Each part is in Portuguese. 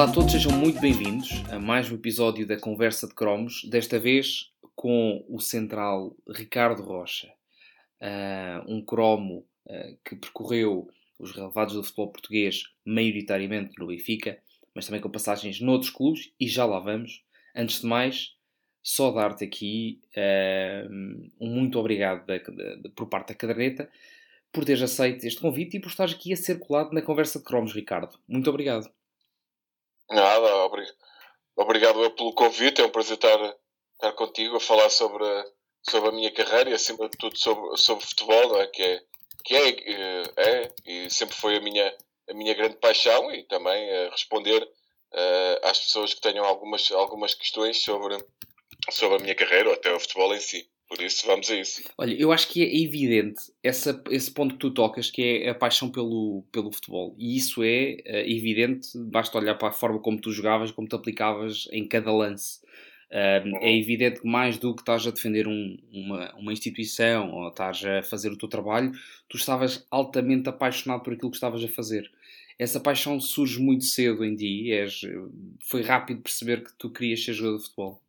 Olá a todos, sejam muito bem-vindos a mais um episódio da Conversa de Cromos, desta vez com o central Ricardo Rocha, uh, um cromo uh, que percorreu os relevados do futebol português, maioritariamente no Benfica, mas também com passagens noutros clubes, e já lá vamos. Antes de mais, só dar-te aqui uh, um muito obrigado da, da, por parte da caderneta por teres aceito este convite e por estares aqui a ser colado na conversa de cromos, Ricardo. Muito obrigado. Nada, obrigado, pelo convite. É um prazer estar, estar contigo a falar sobre, sobre a minha carreira e, acima de tudo, sobre, sobre futebol, é? que, é, que é, eh, é, e sempre foi a minha, a minha grande paixão e também uh, responder uh, às pessoas que tenham algumas, algumas questões sobre, sobre a minha carreira ou até o futebol em si. Por isso, vamos a isso. Olha, eu acho que é evidente essa, esse ponto que tu tocas, que é a paixão pelo, pelo futebol. E isso é uh, evidente, basta olhar para a forma como tu jogavas, como te aplicavas em cada lance. Uh. É evidente que mais do que estás a defender um, uma, uma instituição ou estás a fazer o teu trabalho, tu estavas altamente apaixonado por aquilo que estavas a fazer. Essa paixão surge muito cedo em ti, és, foi rápido perceber que tu querias ser jogador de futebol.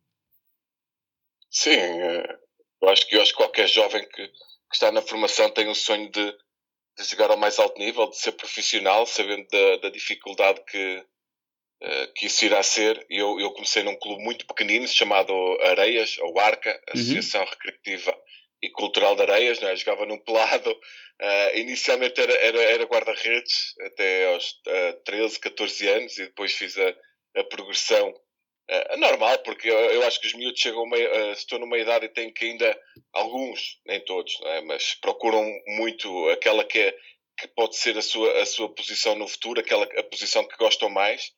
Sim, eh, eu acho que, eu acho que qualquer jovem que, que está na formação tem o sonho de, de jogar ao mais alto nível, de ser profissional, sabendo da, da dificuldade que, uh, que isso irá ser. Eu, eu comecei num clube muito pequenino chamado Areias, ou Arca, uhum. Associação uhum. Recreativa e Cultural de Areias, né? jogava num pelado. Uh, inicialmente era, era, era guarda-redes até aos uh, 13, 14 anos e depois fiz a, a progressão é normal, porque eu, eu, acho que os miúdos chegam meio, uh, estão numa idade e têm que ainda, alguns, nem todos, é? mas procuram muito aquela que, é, que pode ser a sua, a sua posição no futuro, aquela a posição que gostam mais.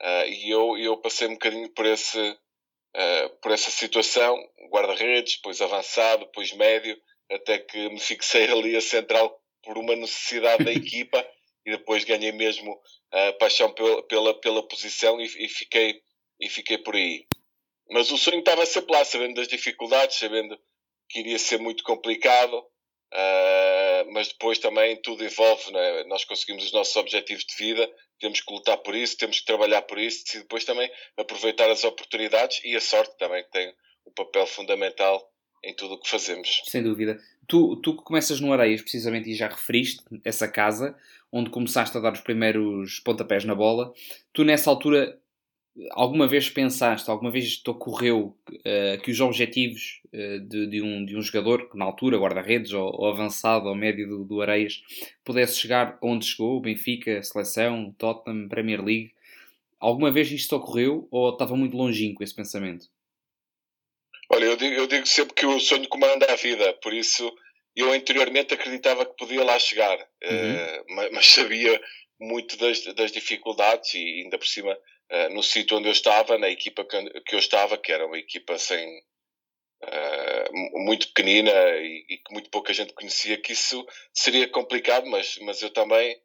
Uh, e eu, eu passei um bocadinho por, esse, uh, por essa situação, guarda-redes, depois avançado, depois médio, até que me fixei ali a central por uma necessidade da equipa e depois ganhei mesmo a paixão pela, pela, pela posição e, e fiquei e fiquei por aí. Mas o sonho estava sempre lá, sabendo das dificuldades, sabendo que iria ser muito complicado, uh, mas depois também tudo envolve, né? nós conseguimos os nossos objetivos de vida, temos que lutar por isso, temos que trabalhar por isso, e depois também aproveitar as oportunidades e a sorte também, que tem um papel fundamental em tudo o que fazemos. Sem dúvida. Tu, tu que começas no Areias, precisamente, e já referiste essa casa, onde começaste a dar os primeiros pontapés na bola, tu nessa altura alguma vez pensaste, alguma vez te ocorreu uh, que os objetivos uh, de, de, um, de um jogador, que na altura, guarda-redes ou, ou, avançado ou médio do, do Areias, pudesse chegar onde chegou, Benfica, Seleção, Tottenham, Premier League? Alguma vez isto ocorreu ou estava muito longínquo esse pensamento? Olha, eu digo, eu digo sempre que o sonho comanda a vida, por isso eu anteriormente acreditava que podia lá chegar, uhum. uh, mas, mas, sabia muito das, das dificuldades e ainda por cima uh, no sítio onde eu estava, na equipa que, que, eu estava, que era uma equipa sem uh, muito pequenina e, e, que muito pouca gente conhecia, que isso seria complicado, mas, mas eu também,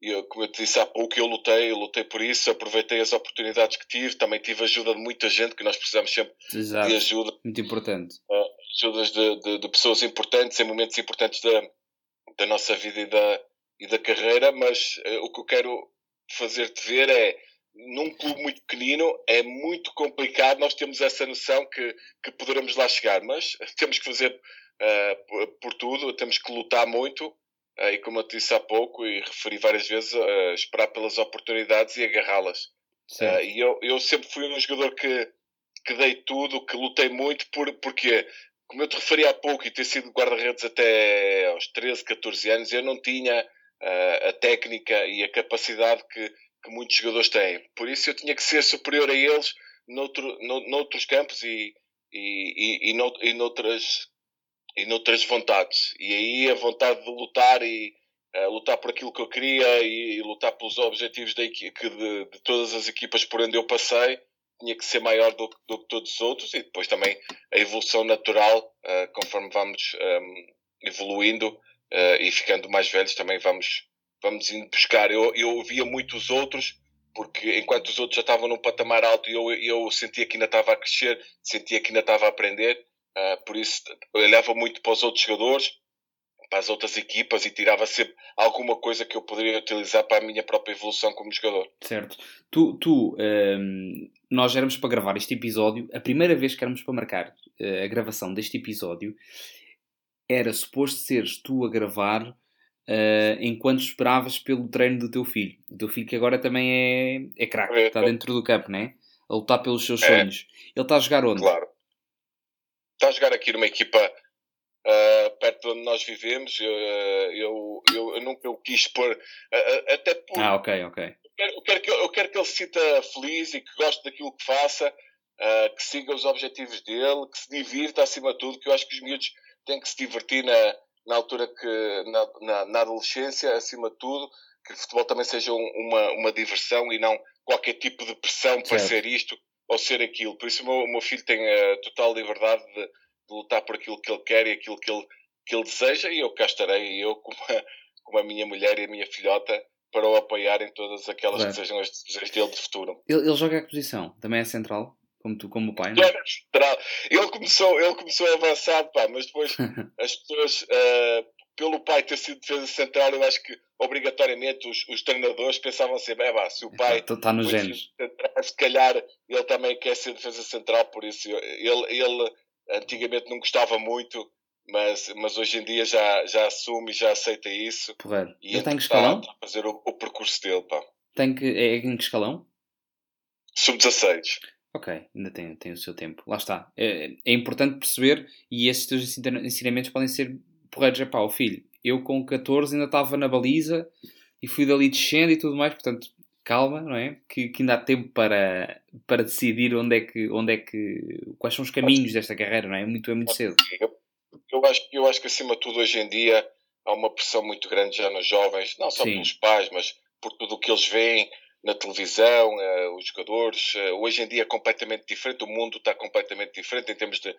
eu, como eu te disse há pouco, eu lutei, eu lutei por isso, aproveitei as oportunidades que tive, também tive ajuda de muita gente, que nós precisamos sempre Exato. de ajuda. Muito importante. Uh, ajudas de, de, de, pessoas importantes em momentos importantes da, da nossa vida e da, e da carreira, mas uh, o que eu quero fazer-te ver é num clube muito pequenino é muito complicado nós temos essa noção que, que poderemos lá chegar, mas temos que fazer uh, por tudo, temos que lutar muito uh, e como eu disse há pouco e referi várias vezes, uh, esperar pelas oportunidades e agarrá-las. e eu, eu sempre fui um jogador que, que dei tudo, que lutei muito, por, porque como eu te referi há pouco e ter sido guarda-redes até aos 13, 14 anos, eu não tinha a técnica e a capacidade que que muitos jogadores têm. Por isso eu tinha que ser superior a eles noutro, no, noutros campos e, e, e, e, e, noutras, e noutras vontades. E aí a vontade de lutar e uh, lutar por aquilo que eu queria e, e lutar pelos objetivos de, de, de, todas as equipas por onde eu passei tinha que ser maior do, do que todos os outros e depois também a evolução natural, uh, conforme vamos um, ehm, evoluindo uh, e ficando mais velhos, também vamos vamos indo buscar. Eu, eu via muitos outros, porque enquanto os outros já estavam num patamar alto eu, eu sentia que ainda estava a crescer, sentia que ainda estava a aprender, uh, por isso olhava muito para os outros jogadores, para as outras equipas e tirava sempre alguma coisa que eu poderia utilizar para a minha própria evolução como jogador. Certo. Tu, tu um, nós éramos para gravar este episódio, a primeira vez que éramos para marcar uh, a gravação deste episódio, era suposto seres tu a gravar uh, enquanto esperavas pelo treino do teu filho. O teu filho que agora também é, é craque, é, está dentro do campo, né? A lutar pelos seus é. sonhos. Ele está a jogar onde? Claro. Está a jogar aqui numa equipa uh, perto de onde nós vivemos. Eu, eu, eu, eu nunca o quis pôr, uh, até por. Ah, ok, ok. Eu quero, que, eu quero que ele se sinta feliz e que goste daquilo que faça, que siga os objetivos dele, que se divirta acima de tudo, que eu acho que os miúdos têm que se divertir na, na altura que, na, na, na adolescência, acima de tudo, que o futebol também seja um, uma, uma diversão e não qualquer tipo de pressão para certo. ser isto ou ser aquilo. Por isso o meu, o meu filho tem a total liberdade de, de, lutar por aquilo que ele quer e aquilo que ele, que ele deseja e eu cá estarei, eu como a, como a minha mulher e a minha filhota, para o apoiar em todas aquelas que sejam as decisões dele de futuro. Ele, ele joga a posição? Também é central? Como tu, como o pai, não? É. Ele começou, ele começou a avançar, pá, mas depois as pessoas, uh, pelo pai ter sido defesa central, eu acho que obrigatoriamente os, os treinadores pensavam assim, bem, vá, se o pai está tá nos genes. Se calhar ele também quer ser defesa central, por isso ele, ele antigamente não gostava muito, mas, mas hoje em dia já, já assume e já aceita isso. Porreiro. E ele tem que escalão? a fazer o, o, percurso dele, pá. Tem que, é em que escalão? Sub-16. Ok, ainda tem, tem o seu tempo. Lá está. É, é importante perceber, e esses teus ensinamentos podem ser porreiros. É pá, o filho, eu com 14 ainda estava na baliza e fui dali descendo e tudo mais, portanto, calma, não é? Que, que ainda há tempo para, para decidir onde é que, onde é que, quais são os caminhos desta carreira, não é? Muito, é muito cedo. Eu, eu, acho, eu acho que acima de tudo hoje em dia há uma pressão muito grande já nos jovens, não só Sim. pelos pais, mas por tudo o que eles veem na televisão, uh, os jogadores. Uh, hoje em dia é completamente diferente, o mundo está completamente diferente em termos de,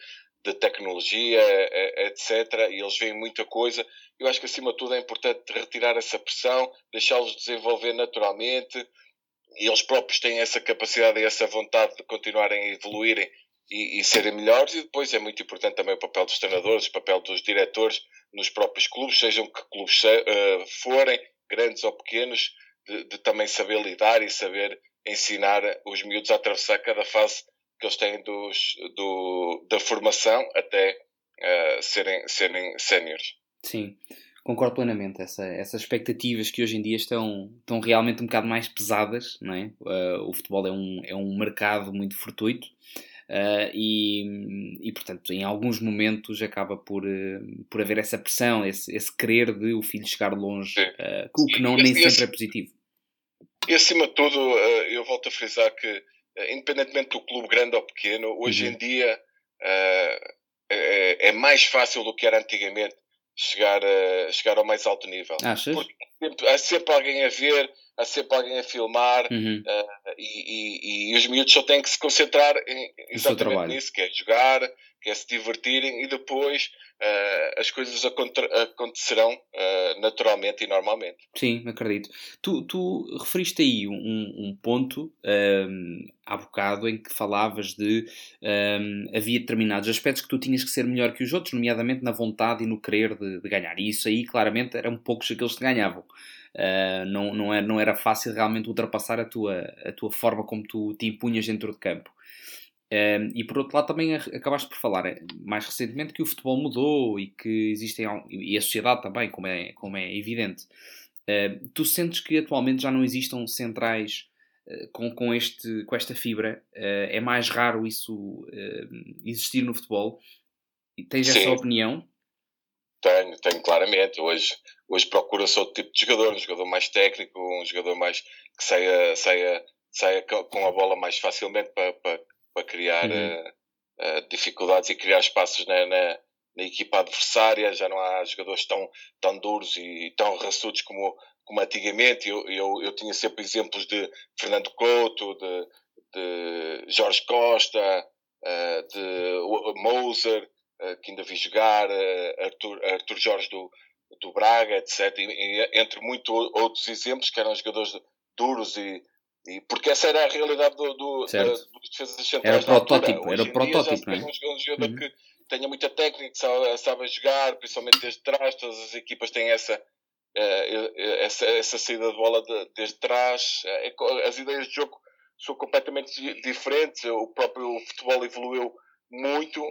de tecnologia, uh, etc. E eles veem muita coisa. Eu acho que acima de tudo é importante retirar essa pressão, deixá-los desenvolver naturalmente. E eles próprios têm essa capacidade e essa vontade de continuarem a evoluírem e, e, serem melhores. E depois é muito importante também o papel dos treinadores, o papel dos diretores nos próprios clubes, sejam que clubes forem, grandes ou pequenos de, de, também saber lidar e saber ensinar os miúdos a atravessar cada fase que eles têm dos, do, da formação até uh, serem, serem séniores. Sim, concordo plenamente. Essa, essas expectativas que hoje em dia estão, estão realmente um bocado mais pesadas, não é? Uh, o futebol é um, é um mercado muito fortuito Uh, e, e, portanto, em alguns momentos acaba por, uh, por haver essa pressão, esse, esse querer de o filho chegar longe, uh, o que não, nem sempre é positivo. E acima de tudo, eu volto a frisar que, independentemente do clube grande ou pequeno, hoje uhum. em dia é, é, mais fácil do que era antigamente chegar, a, chegar ao mais alto nível. Achas? Porque há sempre alguém a ver, há sempre alguém a filmar uhum. uh, e, e, e, os miúdos só têm que se concentrar em, exatamente nisso, que é jogar, que é se divertirem e depois uh, as coisas acontecerão uh, naturalmente e normalmente. Sim, acredito. Tu, tu referiste aí um, um ponto um, há bocado em que falavas de um, havia determinados aspectos que tu tinhas que ser melhor que os outros, nomeadamente na vontade e no querer de, de ganhar. E isso aí claramente eram poucos aqueles que ganhavam. Uh, não, não, era, não era fácil realmente ultrapassar a tua, a tua forma como tu te impunhas dentro de campo. Uh, e por outro lado, também acabaste por falar eh, mais recentemente que o futebol mudou e que existem. e a sociedade também, como é, como é evidente. Uh, tu sentes que atualmente já não existam centrais com, com, este, com esta fibra? é mais raro isso existir no futebol? Tens Sim. essa opinião? Tenho, tenho claramente. Hoje, hoje procura-se outro tipo de jogador, um jogador mais técnico, um jogador mais que saia, saia, saia com a bola mais facilmente para, para, para criar uhum. uh, uh, dificuldades e criar espaços na, na, na, equipa adversária. Já não há jogadores tão, tão duros e tão raçudos como, como antigamente. Eu, eu, eu tinha sempre exemplos de Fernando Couto, de, de Jorge Costa, uh, de Moser que ainda vi jogar, Arthur, Arthur Jorge do, do Braga, etc. E, e, entre muitos outros exemplos que eram jogadores duros e, e porque essa era a realidade do, do, da, dos defesas centrais. Era o protótipo, era o protótipo. Não é? um jogador uhum. que, tenha muita técnica, sabe, sabe jogar, principalmente desde trás, todas as equipas têm essa, uh, essa, essa saída de bola de, desde trás, uh, as ideias de jogo são completamente diferentes, o próprio futebol evoluiu muito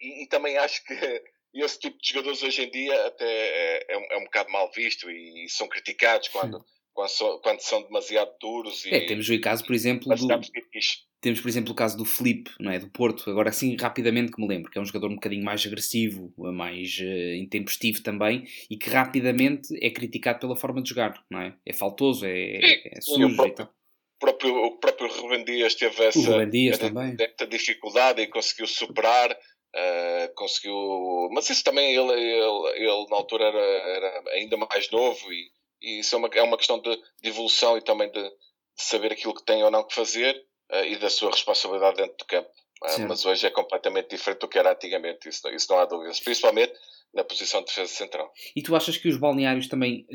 e, e, também acho que esse tipo de jogadores hoje em dia até é, é, é um bocado mal visto e, e são criticados quando, quando, são, quando são demasiado duros. E, é, temos o caso, por exemplo, do, temos, por exemplo, o caso do Felipe, não é? do Porto, agora assim rapidamente que me lembro, que é um jogador um bocadinho mais agressivo, mais uh, intempestivo também, e que rapidamente é criticado pela forma de jogar, não é? É faltoso, é, é, é sujo e, tal. Próprio, o próprio Ruben Dias teve essa, essa dificuldade e conseguiu superar. Uh, conseguiu, mas isso também ele, ele, ele na altura era, era, ainda mais novo e, e isso é uma, é uma questão de, de evolução e também de, de, saber aquilo que tem ou não que fazer uh, e da sua responsabilidade dentro do campo. Uh, mas hoje é completamente diferente do que era antigamente, isso, isso não há dúvidas, principalmente na posição de defesa central. E tu achas que os balneários também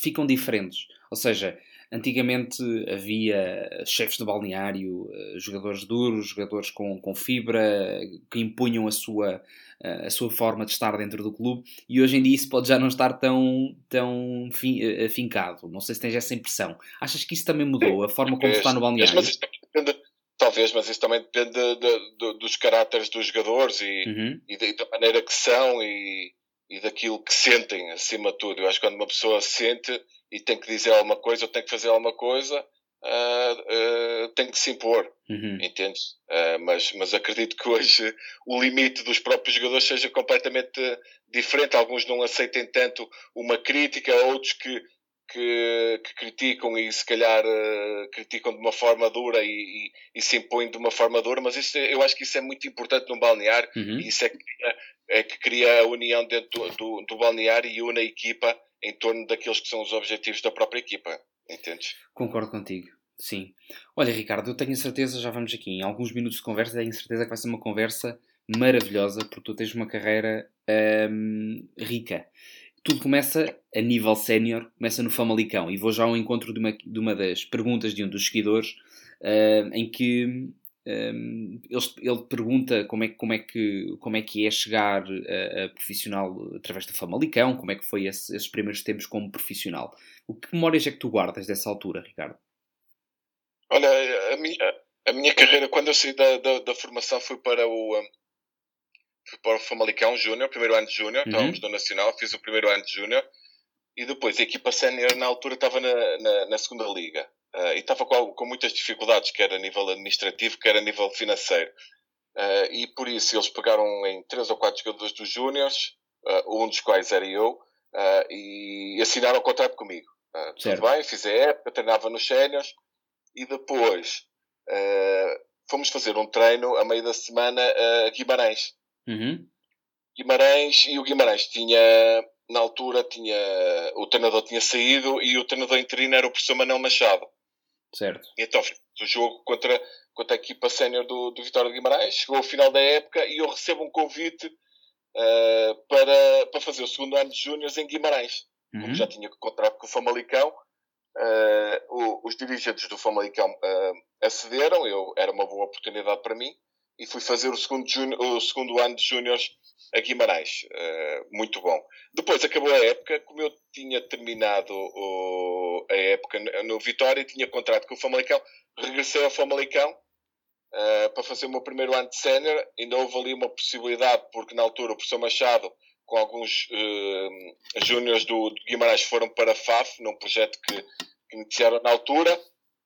ficam diferentes? Ou seja, Antigamente havia chefes de balneário, jogadores duros, jogadores com, com fibra, que impunham a sua, a sua forma de estar dentro do clube, e hoje em dia isso pode já não estar tão, tão eh, afincado. Não sei se tens essa impressão. Achas que isso também mudou, a forma como está no balneário? Mas depende, talvez, mas isso também depende de, de, de, dos caráteres dos jogadores e, uhum. e, da maneira que são e, e daquilo que sentem, acima de tudo. Eu acho que quando uma pessoa sente e tem que dizer alguma coisa ou tem que fazer alguma coisa, uh, uh, tem que se impor, uhum. entendes? Uh, mas, mas acredito que hoje o limite dos próprios jogadores seja completamente diferente. Alguns não aceitem tanto uma crítica, outros que, que, que criticam e se calhar criticam de uma forma dura e, e, e, se impõem de uma forma dura, mas isso, eu acho que isso é muito importante no balneário uhum. e isso é que, é que cria a união dentro do, do, do balneário e une a equipa em torno daqueles que são os objetivos da própria equipa. Entendes? Concordo contigo. Sim. Olha, Ricardo, eu tenho certeza, já vamos aqui em alguns minutos de conversa, tenho certeza que vai ser uma conversa maravilhosa, porque tu tens uma carreira hum, rica. Tudo começa a nível sénior, começa no Famalicão, e vou já ao encontro de uma, de uma das perguntas de um dos seguidores, hum, em que um, ele, ele, pergunta como é, como, é que, como é que é chegar a, a profissional através do Famalicão, como é que foi esse, esses primeiros tempos como profissional. O que memórias é que tu guardas dessa altura, Ricardo? Olha, a minha, a minha carreira, quando eu saí da, da, da formação, fui para o, fui para o Famalicão Júnior, primeiro ano de Júnior, uhum. estávamos no Nacional, fiz o primeiro ano de Júnior, e depois a equipa sénior na altura estava na, na, na segunda liga. Uh, e estava com, com, muitas dificuldades, quer a nível administrativo, quer a nível financeiro. Uh, e por isso eles pegaram em três ou quatro jogadores dos Júniors, uh, um dos quais era eu, e assinaram o contrato comigo. tudo bem, fiz a época, treinava nos séniors e depois fomos fazer um treino a meio da semana a Guimarães. Uhum. Guimarães e o Guimarães tinha na altura tinha o treinador tinha saído e o treinador interino era o professor Manuel Machado. Certo. E então o jogo contra, contra a equipa sénior do, do Vitória de Guimarães. Chegou ao final da época e eu recebo um convite uh, para, para fazer o segundo ano de Júniors em Guimarães. Uhum. Como já tinha contrato com o Famalicão, uh, o, os dirigentes do Famalicão uh, acederam. Eu, era uma boa oportunidade para mim e fui fazer o segundo, o segundo ano de Júniors a Guimarães. Uh, muito bom. Depois acabou a época, como eu tinha terminado o, a época no Vitória, tinha contrato com o Famalicão, regressei ao Famalicão uh, para fazer o meu primeiro ano de sénior. Ainda houve ali uma possibilidade, porque na altura o professor Machado, com alguns uh, júniores do, do, Guimarães, foram para a FAF, num projeto que, que iniciaram na altura.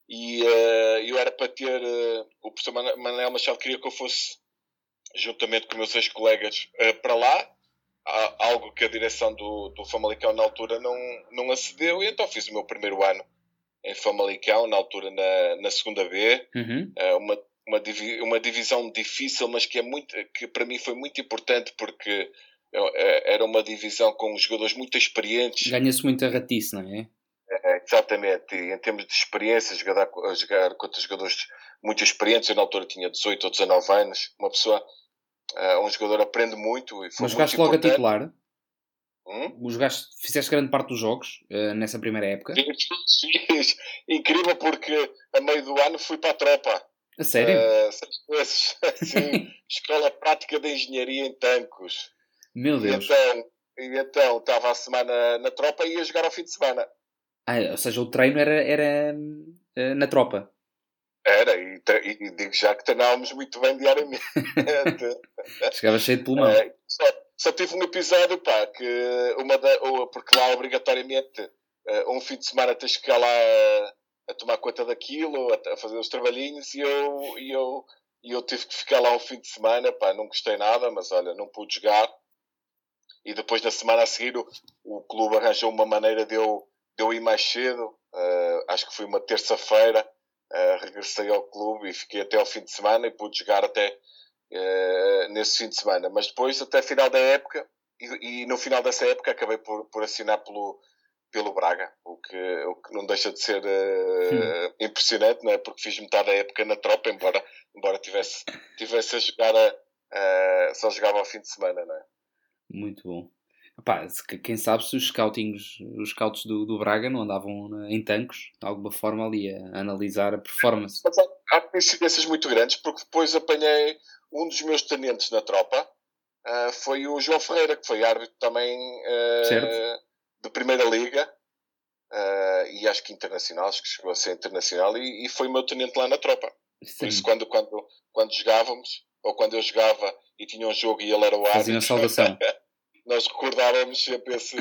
E uh, eu era para ter. Uh, o professor Manuel Machado queria que eu fosse, juntamente com meus ex-colegas, uh, para lá. Algo que a direção do, do Famalicão na altura não, não acedeu. E então fiz o meu primeiro ano em Famalicão, na altura na, na segunda B. Uhum. uma, uma, divi uma divisão difícil, mas que, é muito, que para mim foi muito importante porque era uma divisão com jogadores muito experientes. Ganha-se muita ratice, não é? É, exatamente, e em termos de experiência, jogar, jogar contra jogadores muito experientes, eu na altura tinha 18 ou 19 anos, uma pessoa, uh, um jogador aprende muito. E foi Mas jogaste logo a titular? Hum? Jogaste, fizeste grande parte dos jogos uh, nessa primeira época? Fiz, incrível porque a meio do ano fui para a tropa. A sério? Uh, seis meses. Sim, Escola Prática de Engenharia em Tancos. Meu Deus. E então, e então estava a semana na tropa e ia jogar ao fim de semana. Ah, ou seja, o treino era, era uh, na tropa. Era, e, e, digo já que treinávamos muito bem diariamente. Chegava cheio de pulmão. É, só, só, tive um episódio, pá, que uma da, porque lá obrigatoriamente uh, um fim de semana tens que ficar lá a, a tomar conta daquilo, a, a, fazer os trabalhinhos, e eu, e, eu, e eu tive que ficar lá um fim de semana, pá, não gostei nada, mas olha, não pude jogar. E depois na semana a seguir o, o clube arranjou uma maneira de eu, eu ir mais cedo, uh, acho que foi uma terça-feira, Uh, regressei ao clube e fiquei até ao fim de semana e pude jogar até uh, nesse fim de semana. Mas depois, até final da época, e, e, no final dessa época acabei por, por assinar pelo, pelo Braga, o que, o que não deixa de ser uh, impressionante, não é? porque fiz metade da época na tropa, embora, embora tivesse, tivesse a jogar a, só jogava ao fim de semana. Não é? Muito bom. Epá, quem sabe se os scoutings, os scouts do, do Braga não andavam em tanques, de alguma forma ali a analisar a performance. Mas há, há coincidências muito grandes, porque depois apanhei um dos meus tenentes na tropa, uh, foi o João Ferreira, que foi árbitro também uh, de Primeira Liga, uh, e acho que internacional, acho que chegou a ser internacional, e, e foi o meu tenente lá na tropa. Sim. Por isso, quando, quando, quando jogávamos, ou quando eu jogava e tinha um jogo e ele era o árbitro... Fazia uma saudação. nós recordávamos sempre esse,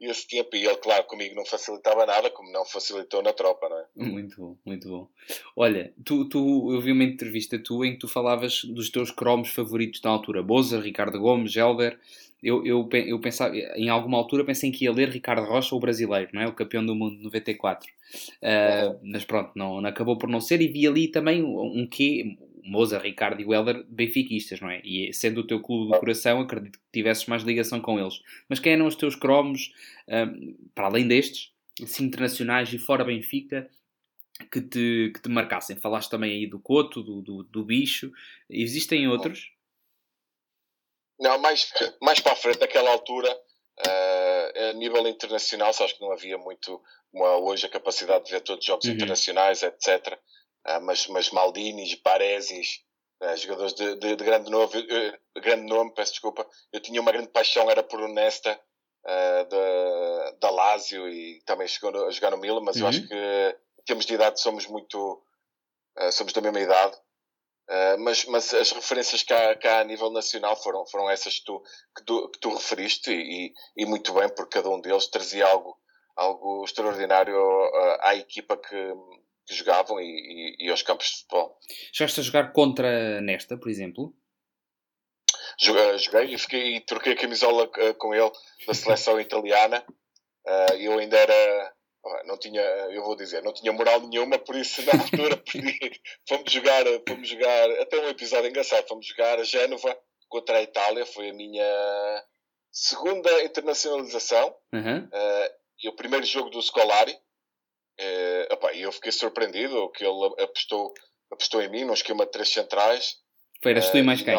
esse tempo. E ele, claro, comigo não facilitava nada, como não facilitou na tropa, não é? Muito bom, muito bom. Olha, tu, tu, eu vi uma entrevista tua em que tu falavas dos teus cromos favoritos da altura. Boza, Ricardo Gomes, Gelder. Eu, eu, eu pensava, em alguma altura pensei que ia ler Ricardo Rocha, o brasileiro, não é? O campeão do mundo 94. Uh, mas pronto, não, não, acabou por não ser. E vi ali também um, um quê, Moza, Ricardo e o Helder benfiquistas, não é? E sendo o teu clube do coração, acredito que tivesses mais ligação com eles. Mas quem eram os teus cromos, um, para além destes, assim, internacionais e fora Benfica, que te, que te marcassem? Falaste também aí do Coto, do, do, do Bicho. Existem outros? Não, mais, mais para a frente, naquela altura, uh, a nível internacional, acho que não havia muito uma, hoje a capacidade de ver todos os jogos uhum. internacionais, etc. Uh, mas, mas Maldinis, Paresis, uh, jogadores de, de, de grande, nome, uh, grande nome, peço desculpa. Eu tinha uma grande paixão, era por Nesta, da, da Lazio, e também chegou a jogar no Milan, mas uhum. eu acho que em termos de idade somos muito. somos da mesma idade. Uh, mas, mas as referências cá, cá a nível nacional foram, foram essas que tu, que tu, que tu referiste e, e, muito bem, porque cada um deles trazia algo, algo extraordinário à equipa que, que jogavam e, e, e, aos campos de futebol. Chegaste a jogar contra Nesta, por exemplo? Joguei, joguei e, fiquei, e troquei a camisola uh, com ele da seleção italiana. Uh, eu ainda era. Não tinha, eu vou dizer, não tinha moral nenhuma, por isso na altura pedi, fomos jogar, fomos jogar, até um episódio engraçado, fomos jogar a Génova contra a Itália, foi a minha segunda internacionalização uhum. uh, e o primeiro jogo do Scolari, é, opa, eu fiquei surpreendido que ele apostou, apostou em mim num esquema de três centrais. Foi, eras tu e mais quem?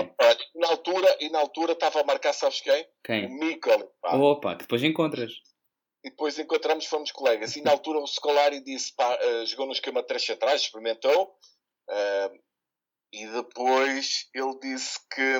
Na, altura, e na altura estava a marcar, sabes quem? Quem? O Mikkel. Opa, que depois encontras. E depois encontramos, fomos colegas. E na altura o Scolari disse, pá, uh, jogou no esquema de três centrais, experimentou. Uh, e depois ele disse que,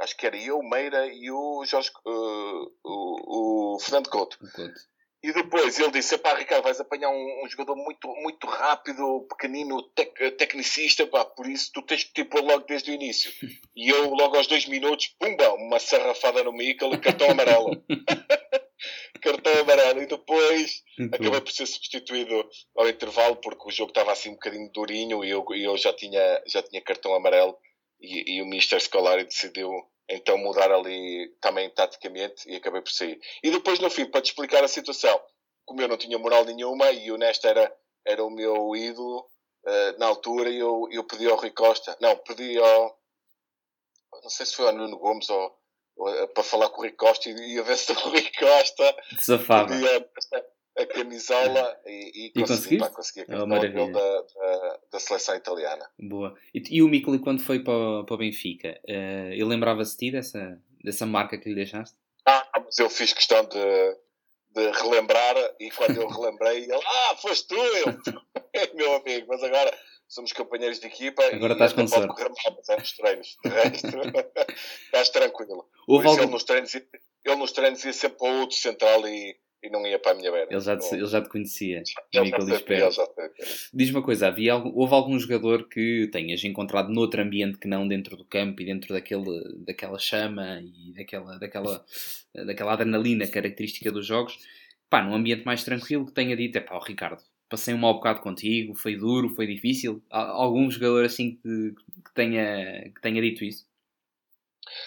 acho que era eu, Meira e o Jorge, uh, o, o Fernando Couto. Couto. E depois ele disse: pá, Ricardo, vais apanhar um, um, jogador muito, muito rápido, pequenino, tec, tecnicista, pá, por isso tu tens que te pôr logo desde o início. E eu, logo aos dois minutos, pumba, uma sarrafada no Michael, cartão amarelo. cartão amarelo. E depois muito acabei bom. por ser substituído ao intervalo, porque o jogo estava assim um bocadinho durinho e eu, eu já, tinha, já tinha cartão amarelo. E, e o Mr. Scolari decidiu então mudar ali também taticamente e acabei por sair. E depois no fim, para te explicar a situação, como eu não tinha moral nenhuma e o Nesta era, era o meu ídolo uh, na altura, eu, eu pedi ao Rui Costa, não, pedi ao, não sei se foi ao Nuno Gomes ou, ou eh, para falar com o Rui Costa e, e a ver se o Rui Costa Desafava. podia a camisola e, e, e consegui, pá, consegui a camisola é da, da, da, seleção italiana. Boa. E, e o Mikli, quando foi para, para o Benfica, uh, ele lembrava-se de ti dessa, dessa marca que lhe deixaste? Ah, mas eu fiz questão de, de relembrar e quando eu relembrei, ele, ah, foste tu, eu, meu amigo, mas agora somos companheiros de equipa Agora estás com sorte. correr mal, mas é nos treinos. De resto, estás tranquilo. Houve algum... ele, nos treinos, ele nos treinos ia sempre para o outro central e, e não ia para a minha beira. Ele já te, ele já te conhecia. Já, já Diz uma coisa, havia, houve algum jogador que tenhas encontrado noutro ambiente que não dentro do campo e dentro daquele, daquela chama e daquela, daquela, daquela adrenalina característica dos jogos, pá, num ambiente mais tranquilo que tenha dito, é pá, Ricardo, passei um mau bocado contigo, foi duro, foi difícil. Há algum jogador assim que, que, tenha, que tenha dito isso?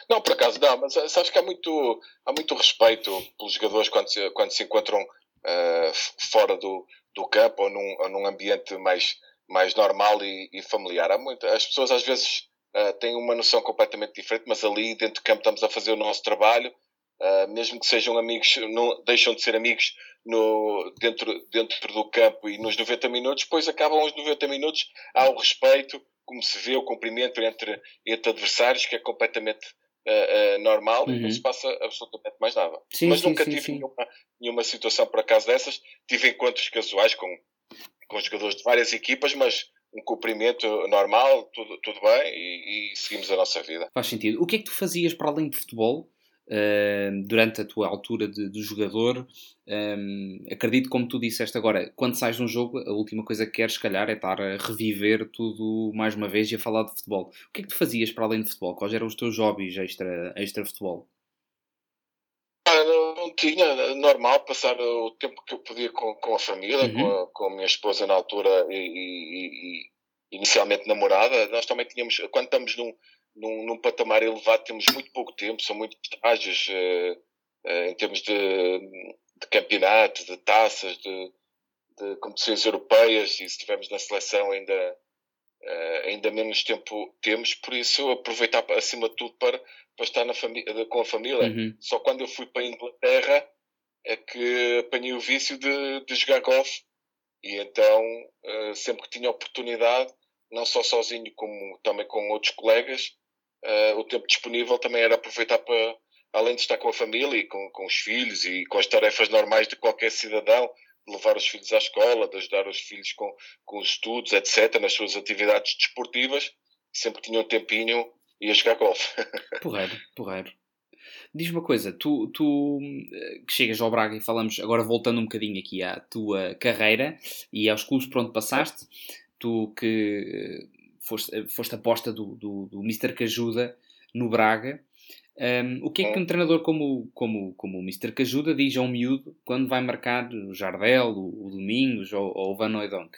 Não, por acaso não, mas eh, sabes que há muito, há muito respeito pelos jogadores quando se, quando se encontram uh, fora do, do campo ou num, ou num ambiente mais, mais normal e, e familiar. Há muito, as pessoas às vezes uh, têm uma noção completamente diferente, mas ali dentro do campo estamos a fazer o nosso trabalho, uh, mesmo que sejam amigos, não deixam de ser amigos no, dentro, dentro do campo e nos 90 minutos, depois acabam os 90 minutos, há o respeito, como se vê, o cumprimento entre, entre adversários, que é completamente uh, uh, normal uhum. e não se passa absolutamente mais nada. Sim, Mas sim, nunca sim, tive nenhuma, nenhuma situação por acaso dessas. Tive encontros casuais com, com jogadores de várias equipas, mas um cumprimento normal, tudo, tudo bem e, e, seguimos a nossa vida. Faz sentido. O que é que tu fazias para além de futebol? Uh, durante a tua altura de, de jogador, um, acredito, como tu disseste agora, quando sais de um jogo, a última coisa que queres, se calhar, é estar a reviver tudo mais uma vez e a falar de futebol. O que é que tu fazias para além de futebol? Quais eram os teus hobbies extra, extra futebol? Ah, não, não tinha, normal, passar o tempo que eu podia com, com a família, uhum. com, a, com a minha esposa na altura e, e, e inicialmente namorada. Nós também tínhamos, quando estamos num, num, num patamar elevado, temos muito pouco tempo, são muitos estágios uh, uh, em termos de, de campeonatos, de taças, de, de competições europeias, e se estivermos na seleção ainda, uh, ainda menos tempo temos, por isso aproveitar acima de tudo para, para estar na com a família. Uhum. Só quando eu fui para a Inglaterra é que apanhei o vício de, de jogar golfe e então sempre que tinha oportunidade, não só sozinho como também com outros colegas, uh, o tempo disponível também era aproveitar para, além de estar com a família e com, com os filhos e com as tarefas normais de qualquer cidadão, de levar os filhos à escola, de ajudar os filhos com, com os estudos, etc., nas suas atividades desportivas, sempre tinha um tempinho e ia jogar golfe. Porreiro, porreiro. Diz uma coisa, tu, tu eh, que chegas ao Braga e falamos, agora voltando um bocadinho aqui à tua carreira e aos clubes por onde passaste, tu que foste, foste aposta do, do, do Mr. Cajuda no Braga. Um, o que é que um treinador como, como, como o Mr. Cajuda diz a um miúdo quando vai marcar o Jardel, o, o Domingos ou, ou o Van Oudonk?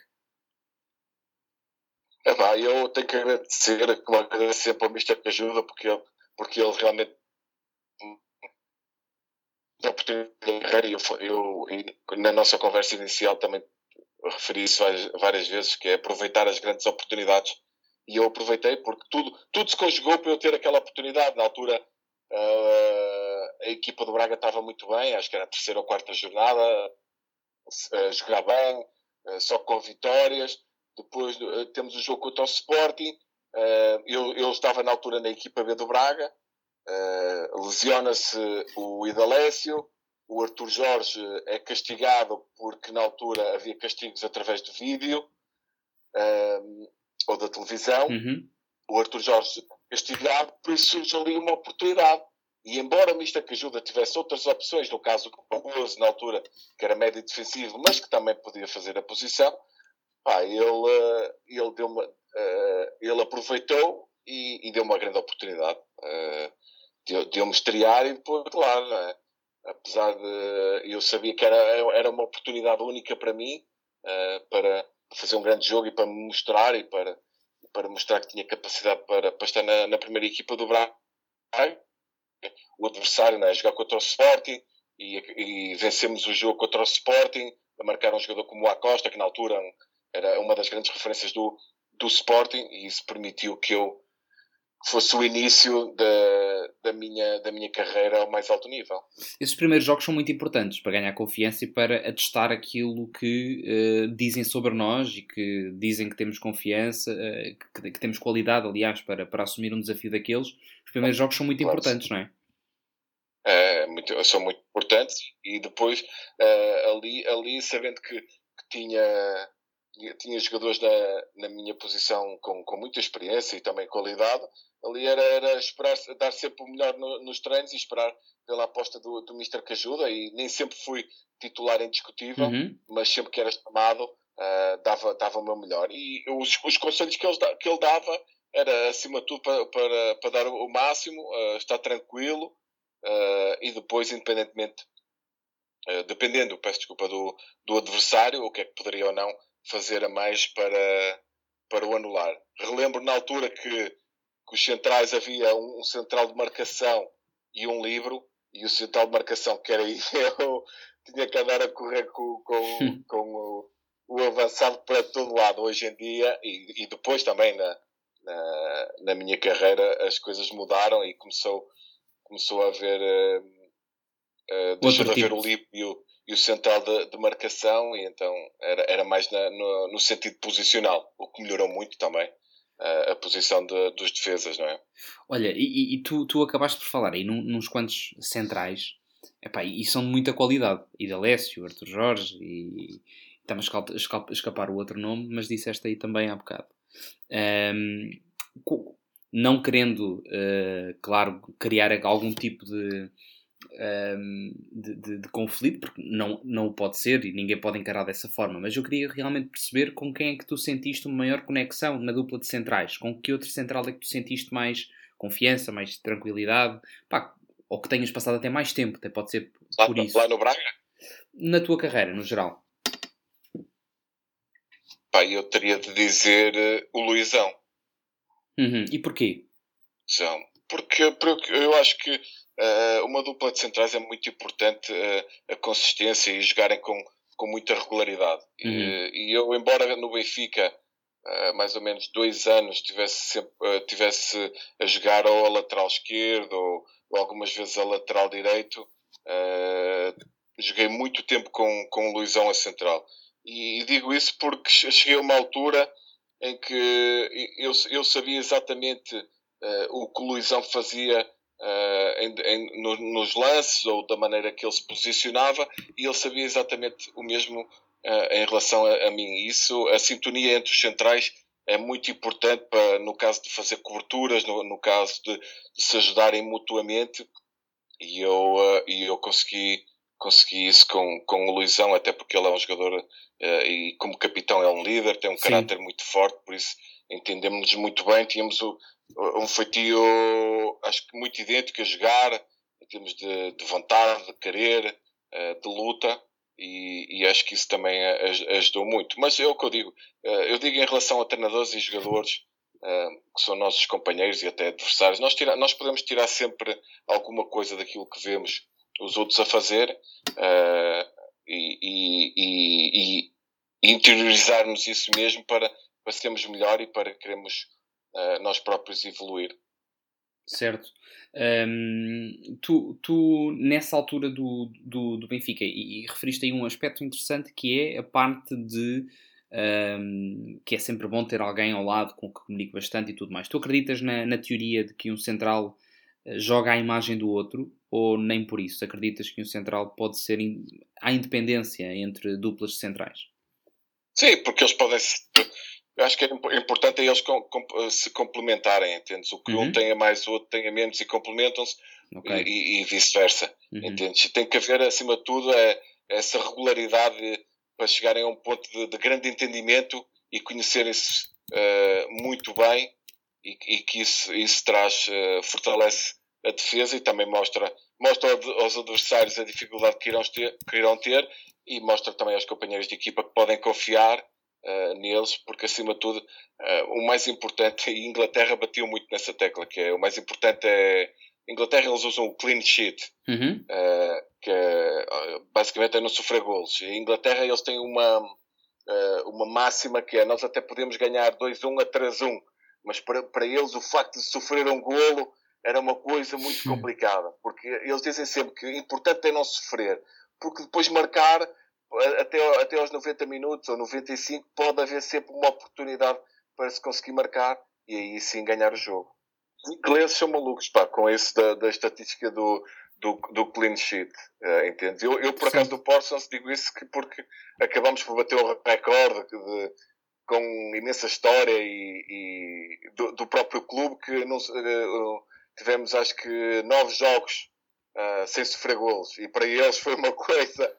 É pá, eu tenho que agradecer, como agradecer para o Mr. Cajuda porque ele, porque ele realmente a oportunidade eu, eu, na nossa conversa inicial também referi isso várias, várias vezes, que é aproveitar as grandes oportunidades e eu aproveitei porque tudo, tudo se conjugou para eu ter aquela oportunidade. Na altura, uh, a equipa do Braga estava muito bem, acho que era a terceira ou quarta jornada, uh, jogar bem, uh, só com vitórias. Depois temos o jogo contra o Sporting. Eu, eu, estava na altura na equipa B do Braga. Lesiona-se o Idalécio. O Arthur Jorge é castigado porque na altura havia castigos através do vídeo ou da televisão, uhum. o Arthur Jorge castigado, por isso surge ali uma oportunidade. E embora o Mista Cajuda tivesse outras opções, no caso do Rose, na altura, que era médio defensivo, mas que também podia fazer a posição, pá, ele, eh, ele, deu uma, uh, ele aproveitou e, e, deu uma grande oportunidade uh, de, de eu me estrear e depois, claro, é? apesar de eu sabia que era, era uma oportunidade única para mim, para, fazer um grande jogo e para me mostrar e para, para mostrar que tinha capacidade para, para estar na, na primeira equipa do Braga. O adversário né, jogar contra o Sporting e, e vencemos o jogo contra o Sporting, a marcar um jogador como o Acosta, que na altura era uma das grandes referências do, do Sporting, e isso permitiu que eu fosse o início da, da, minha, da minha carreira ao mais alto nível. Esses primeiros jogos são muito importantes para ganhar confiança e para atestar aquilo que uh, dizem sobre nós e que dizem que temos confiança, uh, que, que, temos qualidade, aliás, para, para assumir um desafio daqueles. Os primeiros jogos são muito claro. importantes, não é? é muito, são muito importantes e depois uh, ali, ali sabendo que, que tinha tinha, jogadores na, na minha posição com, com muita experiência e também qualidade. Ali era, era esperar, dar sempre o melhor no, nos treinos e esperar pela aposta do, do Mister que ajuda. E nem sempre fui titular indiscutível, uhum. mas sempre que era chamado, uh, dava, dava o meu melhor. E os, os conselhos que ele, que ele dava era, acima de tudo, para, para, para dar o máximo, uh, estar tranquilo uh, e depois, independentemente, dependendo, peço desculpa, do, do adversário, o que é que poderia ou não fazer a mais para, para o anular. Relembro na altura que, que os centrais havia um, um, central de marcação e um livro, e o central de marcação, que era eu, tinha que andar a correr com, com, com o, o, avançado para todo lado hoje em dia, e, e depois também na, na, na, minha carreira as coisas mudaram e começou, começou a haver. Uh, uh, deixou de haver tipo. o livro e o, central de, de, marcação, e então era, era mais na, no, no, sentido posicional, o que melhorou muito também a, a posição de, dos defesas, não é? Olha, e, e tu, tu acabaste por falar aí num, nos quantos centrais, epá, e são de muita qualidade, e Lécio, Arthur Jorge, e estamos a escapar o outro nome, mas disseste aí também há bocado. Um, não querendo, uh, claro, criar algum tipo de um, de, de, de, conflito, porque não, não o pode ser e ninguém pode encarar dessa forma, mas eu queria realmente perceber com quem é que tu sentiste uma maior conexão na dupla de centrais, com que outro central é que tu sentiste mais confiança, mais tranquilidade, pá, ou que tenhas passado até mais tempo, até pode ser lá, por isso. Lá no Braga? Na tua carreira, no geral. Pá, eu teria de dizer uh, o Luizão. Uhum. E porquê? Luizão. Porque, porque eu acho que uma dupla de centrais é muito importante uh, a consistência e jogarem com, com muita regularidade. Uhum. E, eu, embora no Benfica, uh, mais ou menos dois anos, tivesse, sempre, tivesse a jogar ou a lateral esquerdo ou, ou algumas vezes a lateral direito, joguei muito tempo com, com o Luizão a central. E, e digo isso porque cheguei a uma altura em que eu, eu sabia exatamente uh, o que o Luizão fazia uh, em, em, no, nos lances ou da maneira que ele se posicionava e ele sabia exatamente o mesmo uh, em relação a, a, mim. Isso, a sintonia entre os centrais é muito importante para, no caso de fazer coberturas, no, no caso de, de, se ajudarem mutuamente e eu, uh, e eu consegui, consegui isso com, com o Luizão, até porque ele é um jogador e como capitão é um líder, tem um Sim. caráter muito forte, por isso entendemos-nos muito bem, tínhamos o, um feitio, acho que muito idêntico a jogar, em termos de, de vontade, de querer, eh, de luta, e, e, acho que isso também ajudou muito. Mas é o que eu digo, eh, eu digo em relação a treinadores e jogadores, eh, que são nossos companheiros e até adversários, nós, tira, nós podemos tirar sempre alguma coisa daquilo que vemos os outros a fazer e, e, e, e interiorizarmos isso mesmo para, para sermos melhor e para queremos uh, nós próprios evoluir. Certo. Um, tu, tu, nessa altura do, do, do Benfica, e, e, referiste aí um aspecto interessante que é a parte de um, que é sempre bom ter alguém ao lado com que comunique bastante e tudo mais. Tu acreditas na, na teoria de que um central eh, joga à imagem do outro ou nem por isso? Acreditas que um central pode ser in, à independência entre duplas centrais? Sim, porque eles podem eu acho que é importante é eles com, com, se complementarem, entendes? O que uhum. um tenha mais, o outro tenha menos e complementam-se okay. e, e vice-versa, uhum. entendes? E tem que haver, acima de tudo, é, essa regularidade para chegarem a um ponto de, de grande entendimento e conhecerem-se uh, muito bem e, e, que isso, isso traz, uh, fortalece a defesa e também mostra, mostra aos adversários a dificuldade que irão ter, que irão ter e mostra também aos companheiros de equipa que podem confiar uh, neles, porque acima de tudo, uh, o mais importante, e Inglaterra bateu muito nessa tecla, que é o mais importante é. Inglaterra eles usam o clean sheet, uhum. uh, que é, basicamente é não sofrer golos. Em Inglaterra eles têm uma, uma máxima que é nós até podemos ganhar 2-1 a 3-1, mas para, para eles o facto de sofrer um golo era uma coisa muito complicada, porque eles dizem sempre que o importante é não sofrer, porque depois marcar até, até aos 90 minutos ou 95 pode haver sempre uma oportunidade para se conseguir marcar e aí sim ganhar o jogo. Os ingleses são malucos pá, com esse da, da estatística do, do, do clean sheet, uh, entende? Eu, eu por acaso do Parsons digo isso que porque acabamos por bater o recorde de, com imensa história e, e do, do, próprio clube que não, uh, tivemos acho que nove jogos uh, sem sofrer golos e para eles foi uma coisa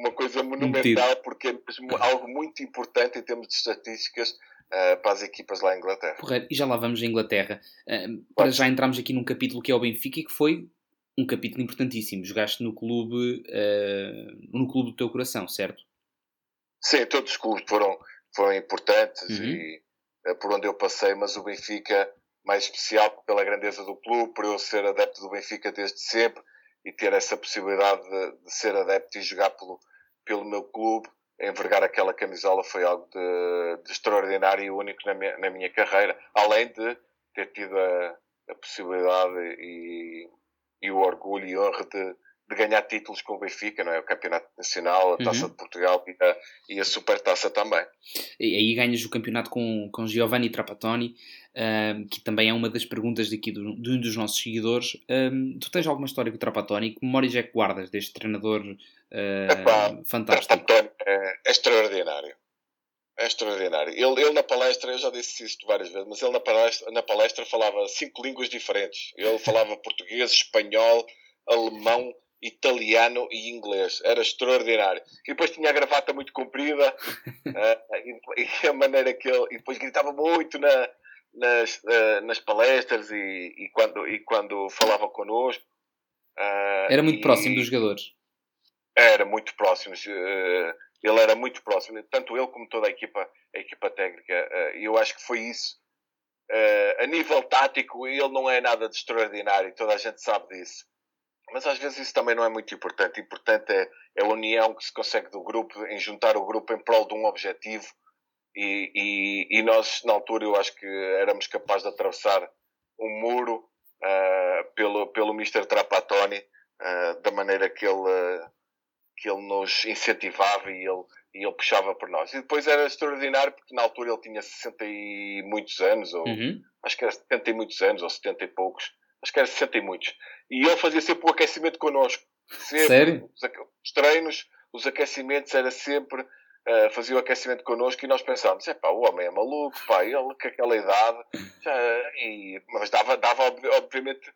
uma coisa monumental porque é mesmo algo muito importante em termos de estatísticas uh, para as equipas lá em Inglaterra. Correto, e já lá vamos à Inglaterra. Uh, para já entramos aqui num capítulo que é o Benfica e que foi um capítulo importantíssimo. Jogaste no clube, uh, no clube do teu coração, certo? Sim, todos os clubes foram, foram importantes uhum. e por onde eu passei, mas o Benfica mais especial pela grandeza do clube, por eu ser adepto do Benfica desde sempre e ter essa possibilidade de, de ser adepto e jogar pelo, pelo meu clube, envergar aquela camisola foi algo de, de extraordinário e único na minha, na minha, carreira, além de ter tido a, a possibilidade e, e, o orgulho e honra de, de, ganhar títulos com o Benfica, não é? O Campeonato Nacional, a Taça uhum. de Portugal e a, e a Supertaça também. E aí ganhas o campeonato com, com Giovanni Trapattoni, um, que também é uma das perguntas daqui do, de um dos nossos seguidores. Um, tu tens alguma história com o Trapattoni? Que memórias é que guardas deste treinador uh, Epá, fantástico? É, é, extraordinário. É extraordinário. Ele, ele na palestra, eu já disse isto várias vezes, mas ele na palestra, na palestra falava cinco línguas diferentes. Ele falava português, espanhol, alemão, italiano e inglês. Era extraordinário. E depois tinha a gravata muito comprida uh, e, e, a maneira que ele. E depois gritava muito na, nas, uh, nas palestras e, e, quando, e quando falava connosco. Uh, era muito e, próximo dos jogadores. Era muito próximo. Ele era muito próximo, tanto ele como toda a equipa, a equipa técnica. E eu acho que foi isso. a nível tático, ele não é nada de extraordinário, toda a gente sabe disso. Mas às vezes isso também não é muito importante. Importante é, é a união que se consegue do grupo, em juntar o grupo em prol de um objetivo e, e, e, nós, na altura, eu acho que éramos capazes de atravessar um muro uh, pelo, pelo Mr. Trapattoni, uh, da maneira que ele, que ele nos incentivava e ele, e ele puxava por nós. E depois era extraordinário porque na altura ele tinha 60 e muitos anos, ou uhum. acho que era 70 e muitos anos, ou 70 e poucos, acho que era 60 e muitos. E ele fazia sempre o aquecimento connosco. Sempre, Sério? Os, os treinos, os aquecimentos, era sempre uh, fazia o aquecimento connosco e nós pensávamos, é pá, o homem é maluco, pá, ele com aquela idade, já, e, mas dava, dava obviamente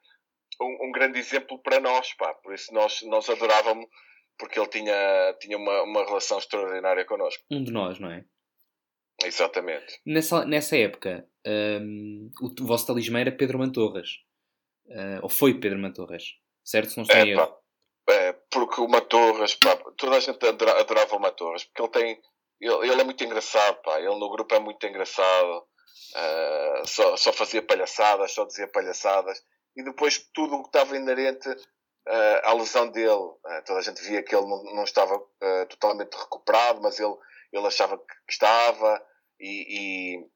um, um, grande exemplo para nós, pá, por isso nós, nós adorávamos, porque ele tinha, tinha uma, uma relação extraordinária connosco. Um de nós, não é? Exatamente. Nessa, nessa época, um, o vosso talismã era Pedro Mantorras. Uh, ou foi Pedro Mantorras, certo? Se não estou é, em erro. É, porque o Matorras, pá, toda a gente adorava o Matorras, porque ele tem. Ele, ele, é muito engraçado, pá, ele no grupo é muito engraçado, uh, só, só fazia palhaçadas, só dizia palhaçadas, e depois tudo o que estava inerente uh, à lesão dele, uh, toda a gente via que ele não, não estava totalmente recuperado, mas ele, ele achava que, que estava, e, e,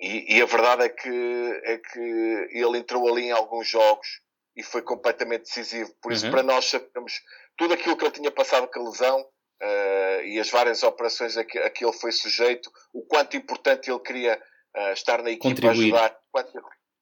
e, e, a verdade é que, é que ele entrou ali em alguns jogos e foi completamente decisivo. Por isso, uhum. para nós sabemos tudo aquilo que ele tinha passado com a lesão uh, e as várias operações a que, a que, ele foi sujeito, o quanto importante ele queria uh, estar na equipa a ajudar quanto,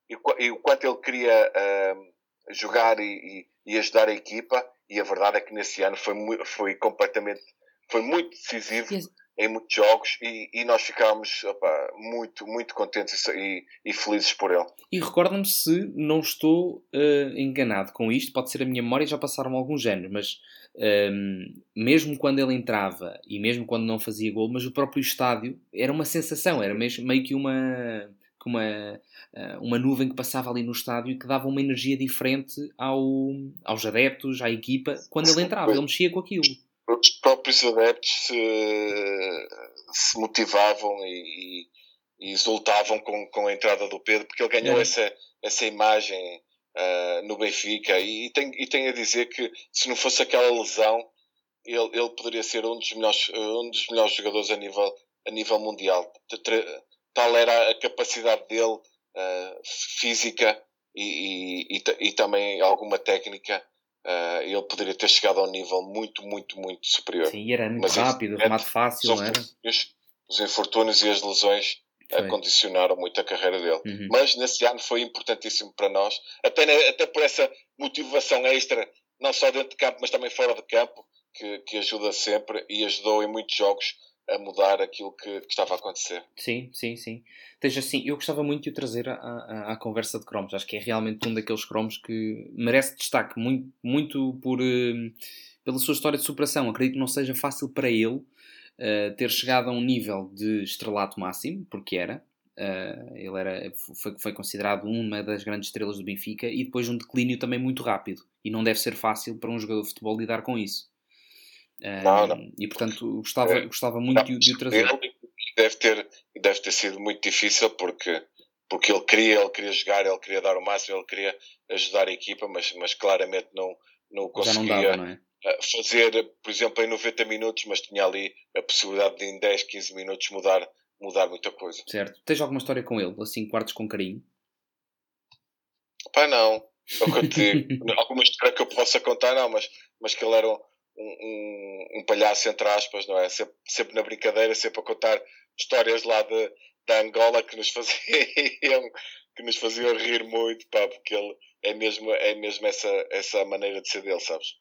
e, e, o quanto ele queria uh, jogar e, e, ajudar a equipa. E a verdade é que nesse ano foi, foi completamente foi muito decisivo. Yes em muitos jogos e, e nós ficámos opa, muito, muito contentes e, e, felizes por ele. E recorda-me se não estou uh, enganado com isto, pode ser a minha memória, já passaram alguns anos, mas um, mesmo quando ele entrava e mesmo quando não fazia gol, mas o próprio estádio era uma sensação, era mesmo, meio que uma, uma, uh, uma nuvem que passava ali no estádio e que dava uma energia diferente ao, aos adeptos, à equipa, quando ele entrava, ele mexia com aquilo próprios adeptos se, se motivavam e, e, exultavam com, com a entrada do Pedro, porque ele ganhou é. essa, essa imagem uh, no Benfica. E, e, tem, e tem a dizer que se não fosse aquela lesão, ele, ele poderia ser um dos melhores, um dos melhores jogadores a nível, a nível mundial. Tal era a capacidade dele uh, física e, e, e, e também alguma técnica uh, ele poderia ter chegado a um nível muito, muito, muito superior. Sim, era muito Mas, rápido, remate fácil, não era? Os infortúnios e as lesões Foi. condicionaram muito a carreira dele. Uhum. Mas nesse ano foi importantíssimo para nós, até, até por essa motivação extra não só dentro de campo, mas também fora de campo, que, que ajuda sempre e ajudou em muitos jogos a mudar aquilo que, que, estava a acontecer. Sim, sim, sim. Esteja assim, eu gostava muito de o trazer à, à, conversa de cromos. Acho que é realmente um daqueles cromos que merece destaque muito, muito por, uh, pela sua história de superação. Acredito que não seja fácil para ele uh, ter chegado a um nível de estrelato máximo, porque era. Uh, ele era, foi, foi considerado uma das grandes estrelas do Benfica e depois um declínio também muito rápido. E não deve ser fácil para um jogador de futebol lidar com isso. Não, não. E portanto gostava, é, gostava muito não, de, de o trazer. Deve ter, deve ter sido muito difícil porque, porque ele queria, ele queria jogar, ele queria dar o máximo, ele queria ajudar a equipa, mas, mas claramente não, não conseguia não dava, não é? Eh, fazer, por exemplo, em 90 minutos, mas tinha ali a possibilidade de em 10, 15 minutos mudar, mudar muita coisa. Certo. Tens alguma história com ele, assim, quartos com carinho? Pá, não. É o que eu te digo. Alguma história que eu possa contar, não, mas, mas que ele era um, um, um, palhaço, entre aspas, não é? Sempre, sempre na brincadeira, sempre a contar histórias lá de, da Angola que nos faziam, que nos faziam rir muito, pá, porque ele é mesmo, é mesmo essa, essa maneira de ser dele, sabes?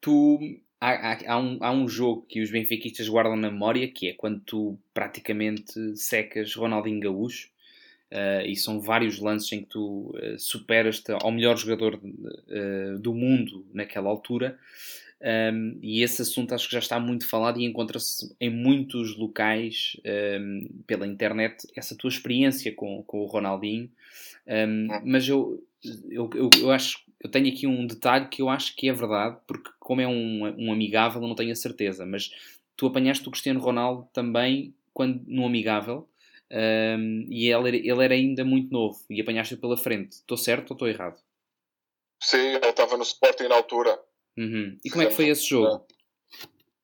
Tu, há, há, há, um, há um jogo que os benfiquistas guardam na memória, que é quando tu praticamente secas Ronaldinho Gaúcho, Uh, e são vários lances em que tu uh, superas-te ao melhor jogador uh, do mundo naquela altura. Um, e esse assunto acho que já está muito falado e encontra-se em muitos locais um, pela internet essa tua experiência com, com o Ronaldinho. Um, mas eu, eu, eu, eu, acho eu tenho aqui um detalhe que eu acho que é verdade, porque como é um, um amigável, eu não tenho a certeza, mas tu apanhaste o Cristiano Ronaldo também quando no amigável. e ele era, ele era ainda muito novo e apanhaste-o pela frente. Estou certo ou estou errado? Sim, ele estava no Sporting na altura. Uhum. E como é que foi esse jogo?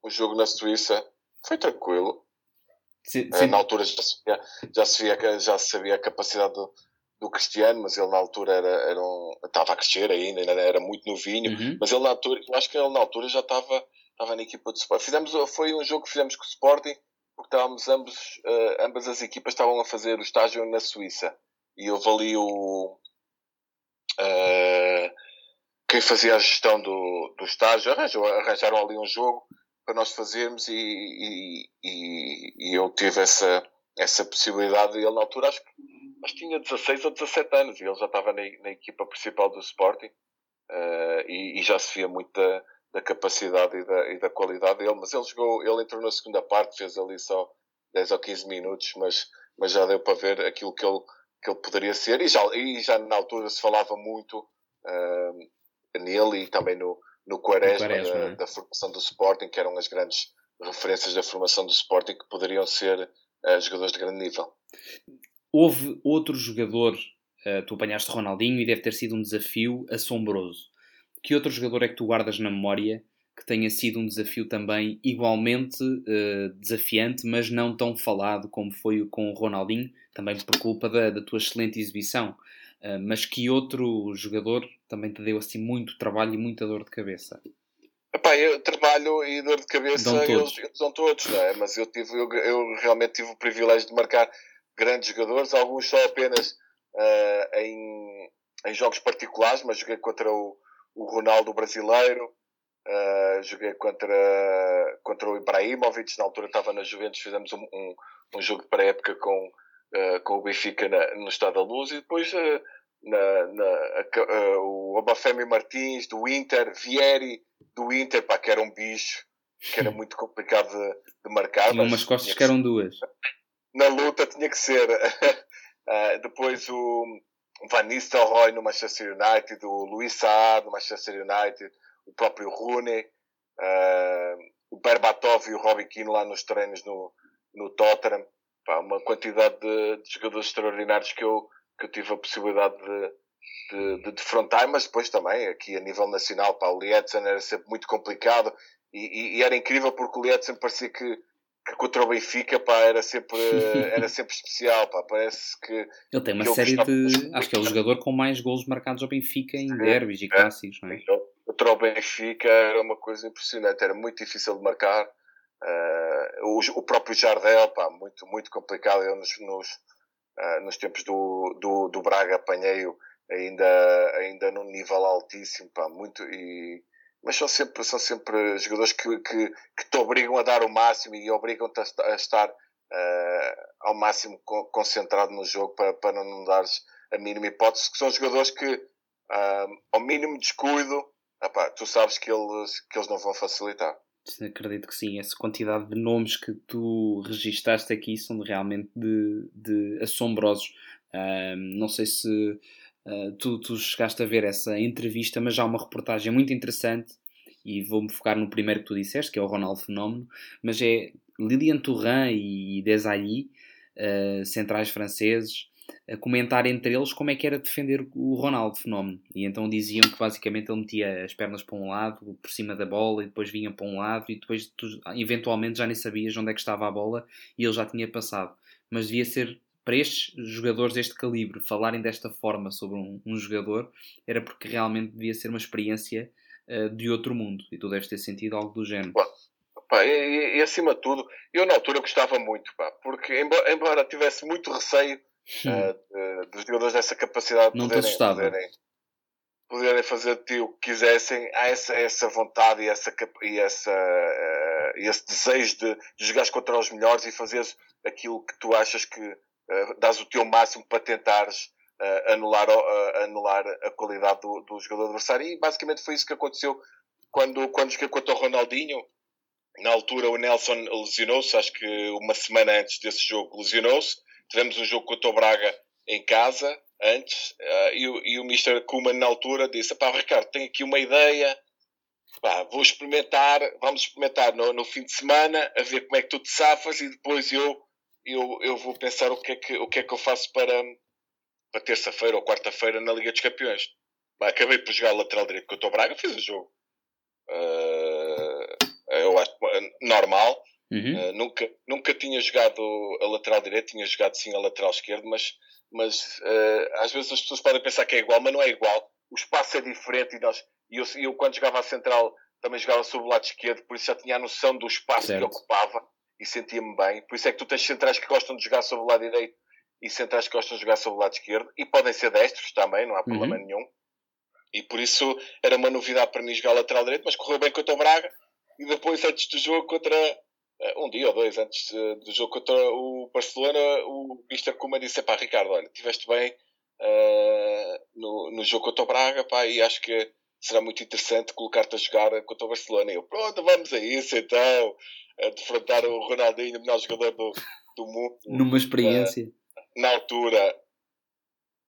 O jogo na Suíça foi tranquilo. Sim, sim. Na altura já se, via, já, se via, já sabia a capacidade do, do Cristiano, mas ele na altura era, era um, estava a crescer ainda, ainda era muito novinho, uhum. mas ele na altura, eu acho que ele na altura já estava, estava na equipa de Sporting. Fizemos, foi um jogo que fizemos com o Sporting, porque estávamos ambos, uh, ambas as equipas estavam a fazer o estágio na Suíça. E houve ali o. Uh, quem fazia a gestão do, do estágio arranjou, arranjaram ali um jogo para nós fazermos e, e, e, e eu tive essa, essa possibilidade. Ele, na altura, acho que, acho que tinha 16 ou 17 anos e ele já estava na, na equipa principal do Sporting uh, e, e, já se via muito da, da capacidade e da, e da, qualidade dele. Mas ele jogou, ele entrou na segunda parte, fez ali só 10 ou 15 minutos, mas, mas já deu para ver aquilo que ele, que ele poderia ser. E já, e já na altura se falava muito. Uh, nele e também no, no Quaresma, Quaresma da, é? da, formação do Sporting, que eram as grandes referências da formação do Sporting, que poderiam ser uh, jogadores de grande nível. Houve outro jogador, uh, tu apanhaste Ronaldinho e deve ter sido um desafio assombroso. Que outro jogador é que tu guardas na memória que tenha sido um desafio também igualmente uh, desafiante, mas não tão falado como foi com o Ronaldinho, também por culpa da, da tua excelente exibição. Uh, mas que outro jogador também te deu assim muito trabalho e muita dor de cabeça? Epá, eu trabalho e dor de cabeça dão todos. eles, dão todos, não é? Mas eu, tive, eu, eu, realmente tive o privilégio de marcar grandes jogadores, alguns só apenas uh, em, em jogos particulares, mas joguei contra o, o Ronaldo brasileiro, uh, joguei contra, contra o Ibrahimovic, na altura estava na Juventus, fizemos um, um, um jogo de pré-época com, uh, com o Benfica na, no Estado da Luz e depois uh, na, na uh, o Obafemi Martins do Inter, Vieri do Inter, pá, que era um bicho que era muito complicado de, de marcar. Tinha umas costas que, que eram duas. Na luta tinha que ser. depois o Van Nistelrooy no Manchester United, o Luís Saad no Manchester United, o próprio Rooney, o Berbatov e o Robbie Keane lá nos treinos no, no Tottenham pá, uma quantidade de, de, jogadores extraordinários que eu, que eu tive a possibilidade de, de, de defrontar, mas depois também aqui a nível nacional, pá, o Lietzen era sempre muito complicado e, e, e era incrível porque o Lietzen parecia que, que contra o Benfica pá, era, sempre, era sempre especial. Pá, parece que. Ele tem uma série de. Acho que é o jogador com mais golos marcados ao Benfica em derbys e clássicos, não é? Contra o Benfica era uma coisa impressionante, era muito difícil de marcar. Uh, o, o, próprio Jardel, pá, muito, muito complicado. Eu nos, nos, uh, nos tempos do, do, do Braga apanhei-o ainda, ainda num nível altíssimo, pá, muito, e, mas são sempre, são sempre jogadores que, que, que te obrigam a dar o máximo e obrigam-te a, a, estar uh, ao máximo concentrado no jogo para, para não dares a mínima hipótese, que são jogadores que ao mínimo descuido, tu sabes que eles, que eles não vão facilitar. Acredito que sim, essa quantidade de nomes que tu registaste aqui são realmente de, de assombrosos. Não sei se Uh, tu, tu chegaste a ver essa entrevista, mas há uma reportagem muito interessante e vou-me focar no primeiro que tu disseste, que é o Ronaldo Fenómeno, mas é Lilian Thuram e Desailly, uh, centrais franceses, a comentar entre eles como é que era defender o Ronaldo Fenómeno. E então diziam que basicamente ele metia as pernas para um lado, por cima da bola, e depois vinha para um lado, e depois tu, eventualmente já nem sabias onde é que estava a bola e ele já tinha passado. Mas devia ser para estes jogadores deste calibre falarem desta forma sobre um, um jogador era porque realmente devia ser uma experiência uh, de outro mundo e tu deves ter sentido algo do género. pá, e, e, acima de tudo, eu na altura gostava muito, pá, porque embora, embora tivesse muito receio uh, dos jogadores dessa capacidade de Não poderem, poderem, poderem, fazer de ti o que quisessem, há essa, essa vontade e, essa, e essa, uh, esse desejo de, de jogares contra os melhores e fazeres aquilo que tu achas que uh, dás o teu máximo para tentares uh, anular, anular a qualidade do, do, jogador adversário. E basicamente foi isso que aconteceu quando, quando joguei contra o Ronaldinho. Na altura o Nelson lesionou-se, acho que uma semana antes desse jogo lesionou-se. Tivemos um jogo contra o Braga em casa, antes, uh, e, e, o Mr. Kuman na altura disse, pá Ricardo, tenho aqui uma ideia, pá, vou experimentar, vamos experimentar no, no, fim de semana, a ver como é que tu te safas e depois eu eu, eu vou pensar o que é que, o que, é que eu faço para, para terça-feira ou quarta-feira na Liga dos Campeões. Bah, acabei por jogar lateral direito com o Braga, fiz o jogo. Uh, eu acho normal. Uhum. Uh, nunca, nunca tinha jogado a lateral direito, tinha jogado sim a lateral esquerdo, mas, mas uh, às vezes as pessoas podem pensar que é igual, mas não é igual. O espaço é diferente e nós, eu, eu quando jogava a central também jogava sobre o lado esquerdo, por isso já tinha a noção do espaço certo. que ocupava e sentia-me bem. Por isso é que tu tens centrais que gostam de jogar sobre o lado direito e centrais que gostam de jogar sobre o lado esquerdo e podem ser destros também, não há problema uhum. nenhum. E por isso era uma novidade para mim jogar lateral direito, mas correu bem contra o Braga e depois, antes do jogo contra. Eh, um dia ou dois antes do jogo contra o Barcelona, o Mr. Kuma disse: pá, Ricardo, olha, estiveste bem uh, no, no jogo contra o Braga, pá, e acho que será muito interessante colocar-te a jogar contra o Barcelona. E eu, pronto, vamos a isso então a defrontar o Ronaldinho, o melhor jogador do, do mundo. Numa experiência. Uh, na altura.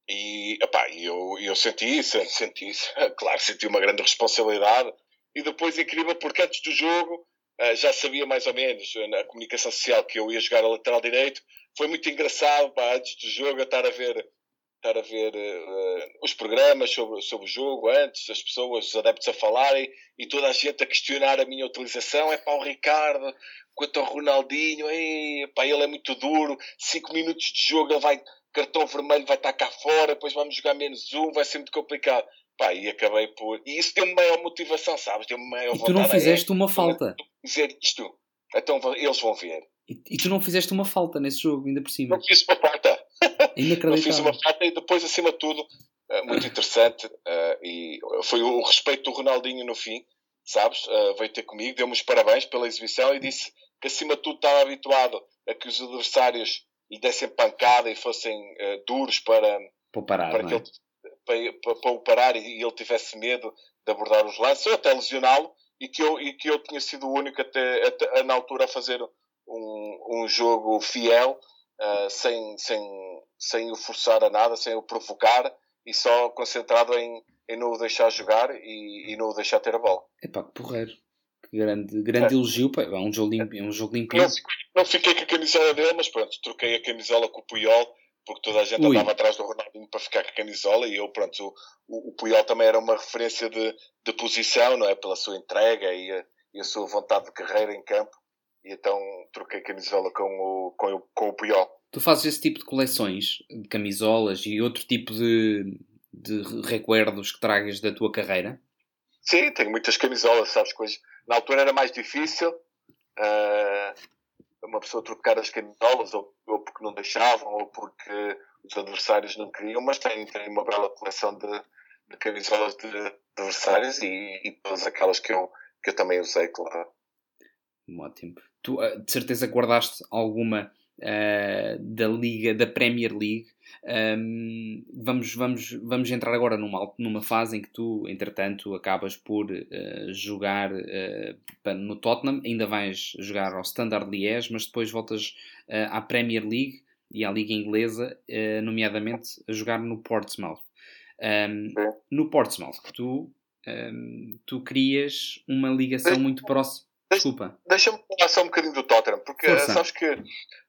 E epá, eu, eu senti isso, senti isso. Claro, senti uma grande responsabilidade. E depois, incrível, porque antes do jogo já sabia mais ou menos na comunicação social que eu ia jogar a lateral direito. Foi muito engraçado, pá, antes do jogo, estar a ver estar a ver uh, os programas sobre, sobre o jogo antes, as pessoas, os adeptos a falarem e toda a gente a questionar a minha utilização. É para o Ricardo, quanto ao Ronaldinho, ei, pá, ele é muito duro, 5 minutos de jogo, ele vai, cartão vermelho vai estar cá fora, depois vamos jogar menos um, vai ser muito complicado. Pá, e acabei por. E isso deu-me maior motivação, sabes? Deu-me maior e tu não fizeste é, uma falta. Dizer isto. Então eles vão ver. E, e, tu não fizeste uma falta nesse jogo, ainda por cima. Não fiz uma falta. não fiz uma falta e depois, acima de tudo, uh, muito interessante. Uh, e foi o respeito do Ronaldinho no fim, sabes? Uh, veio ter comigo, deu-me os parabéns pela exibição e disse que, acima de tudo, estava habituado a que os adversários lhe dessem pancada e fossem duros para, para, parar, para, que é? ele, para, para, para, o parar e, ele tivesse medo de abordar os lances ou até lesioná-lo. E que, eu, e que eu tinha sido o único até, até na altura a fazer um, um jogo fiel, uh, sem, sem, sem o forçar a nada, sem o provocar e só concentrado em, em não o deixar jogar e, e não o deixar ter a bola. É pá, que porreiro. Que grande, grande é. elogio, pá. é um jogo, limpo, é um jogo limpinho. Não, não fiquei com a camisola dele, mas pronto, troquei a camisola com o Puyol porque toda a gente Ui. andava atrás do Ronaldinho para ficar com a camisola e eu, pronto, o, o Puyol também era uma referência de, de posição, não é? Pela sua entrega e a, e a sua vontade de carreira em campo e então troquei camisola com o, com, o, com o Puyol. Tu fazes esse tipo de coleções de camisolas e outro tipo de, de recuerdos que tragas da tua carreira? Sim, tenho muitas camisolas, sabes, coisas. Na altura era mais difícil uh, uma pessoa trocar as camisolas, ou, ou, porque não deixavam, ou porque os adversários não queriam, mas tenho, tenho uma bela coleção de, de camisolas de adversários e, e todas aquelas que eu, que eu também usei, claro. Ótimo. Tu, ah, de certeza, guardaste alguma uh, da Liga, da Premier League. Um, vamos, vamos, vamos entrar agora numa, numa fase em que tu, entretanto, acabas por uh, jogar uh, no Tottenham, ainda vais jogar ao Standard Liège, mas depois voltas à Premier League e à Liga Inglesa, nomeadamente a jogar no Portsmouth. Um, no Portsmouth, tu, um, tu crias uma ligação muito próxima. Desculpa. Deixa-me falar só um bocadinho do Tottenham, porque Força. sabes que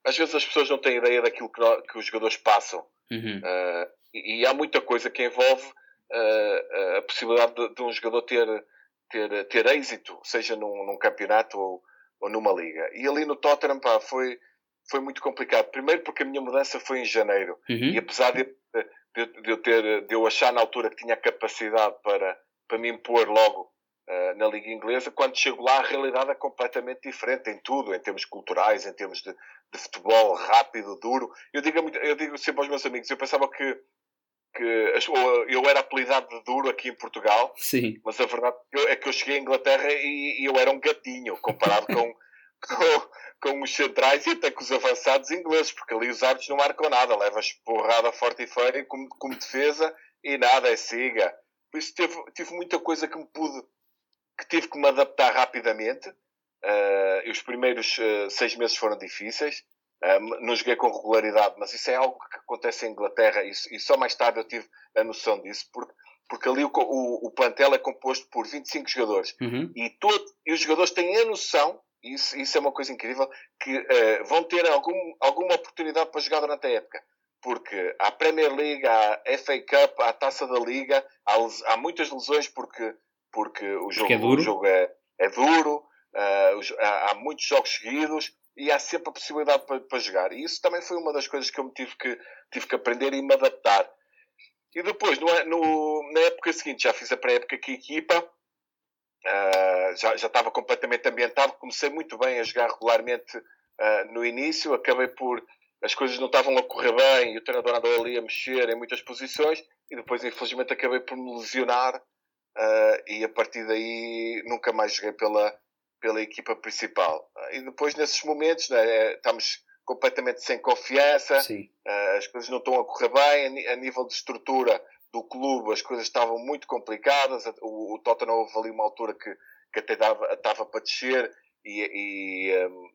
às vezes as pessoas não têm ideia daquilo que, nós, que os jogadores passam. Uhum. Uh, e, e, há muita coisa que envolve uh, a possibilidade de, de, um jogador ter, ter, ter êxito, seja num, num campeonato ou, ou, numa liga. E ali no Tottenham pá, foi, foi muito complicado. Primeiro porque a minha mudança foi em janeiro. Uhum. E apesar de, de, de, eu ter, de eu achar na altura que tinha capacidade para, para me impor logo uh, na Liga Inglesa, quando chego lá a realidade é completamente diferente em tudo, em termos culturais, em termos de, de futebol rápido, duro. Eu digo, eu digo sempre aos meus amigos, eu pensava que que eu era apelidado de duro aqui em Portugal, Sim. mas a verdade é que eu cheguei à Inglaterra e, e eu era um gatinho comparado com, com, com, os centrais e até com os avançados ingleses, porque ali os árbitros não marcam nada, levas porrada forte e feia como, como defesa e nada, é siga. Por isso teve, tive muita coisa que me pude que tive que me adaptar rapidamente. Uh, os primeiros uh, seis meses foram difíceis. Uh, não joguei com regularidade, mas isso é algo que acontece em Inglaterra e, e só mais tarde eu tive a noção disso, porque, porque ali o, o, o plantel é composto por 25 jogadores uhum. e, todo, e os jogadores têm a noção, isso, isso é uma coisa incrível, que uh, vão ter algum, alguma oportunidade para jogar durante a época. Porque há Premier League, há FA Cup, há Taça da Liga, há, há muitas lesões porque porque o jogo, porque é duro, o jogo é, é duro uh, há, há, muitos jogos seguidos e há sempre a possibilidade para, para, jogar. E isso também foi uma das coisas que eu tive que, tive que aprender e me adaptar. E depois, no, no, na época seguinte, já fiz a pré-época com a equipa, uh, já, já estava completamente ambientado, comecei muito bem a jogar regularmente uh, no início, acabei por. As coisas não estavam a correr bem e o treinador andou ali a mexer em muitas posições e depois, infelizmente, acabei por me lesionar uh, e a partir daí nunca mais joguei pela, pela equipa principal. E depois, nesses momentos, né, estamos completamente sem confiança, uh, as coisas não estão a correr bem, a, nível de estrutura do clube as coisas estavam muito complicadas, o, o Tottenham houve ali uma altura que, que até dava, estava para descer e, e, um,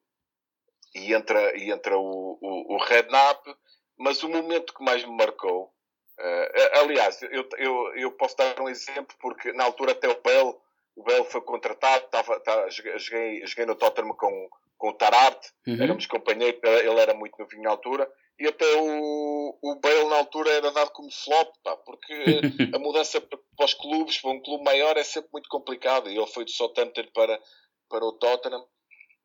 e entra, e entra o, o, o Redknapp, mas o momento que mais me marcou Uh, aliás, eu, eu, eu posso dar um exemplo porque na altura até o Bell, o Bell foi contratado, tava, tava, joguei, joguei no Tottenham com, com o Tararte, uhum. éramos companheiros, ele era muito novinho na altura, e até o, o Bale na altura era dado como flop, pá, porque a mudança para os clubes, para um clube maior, é sempre muito complicado, e ele foi do Southampton para, para o Tottenham.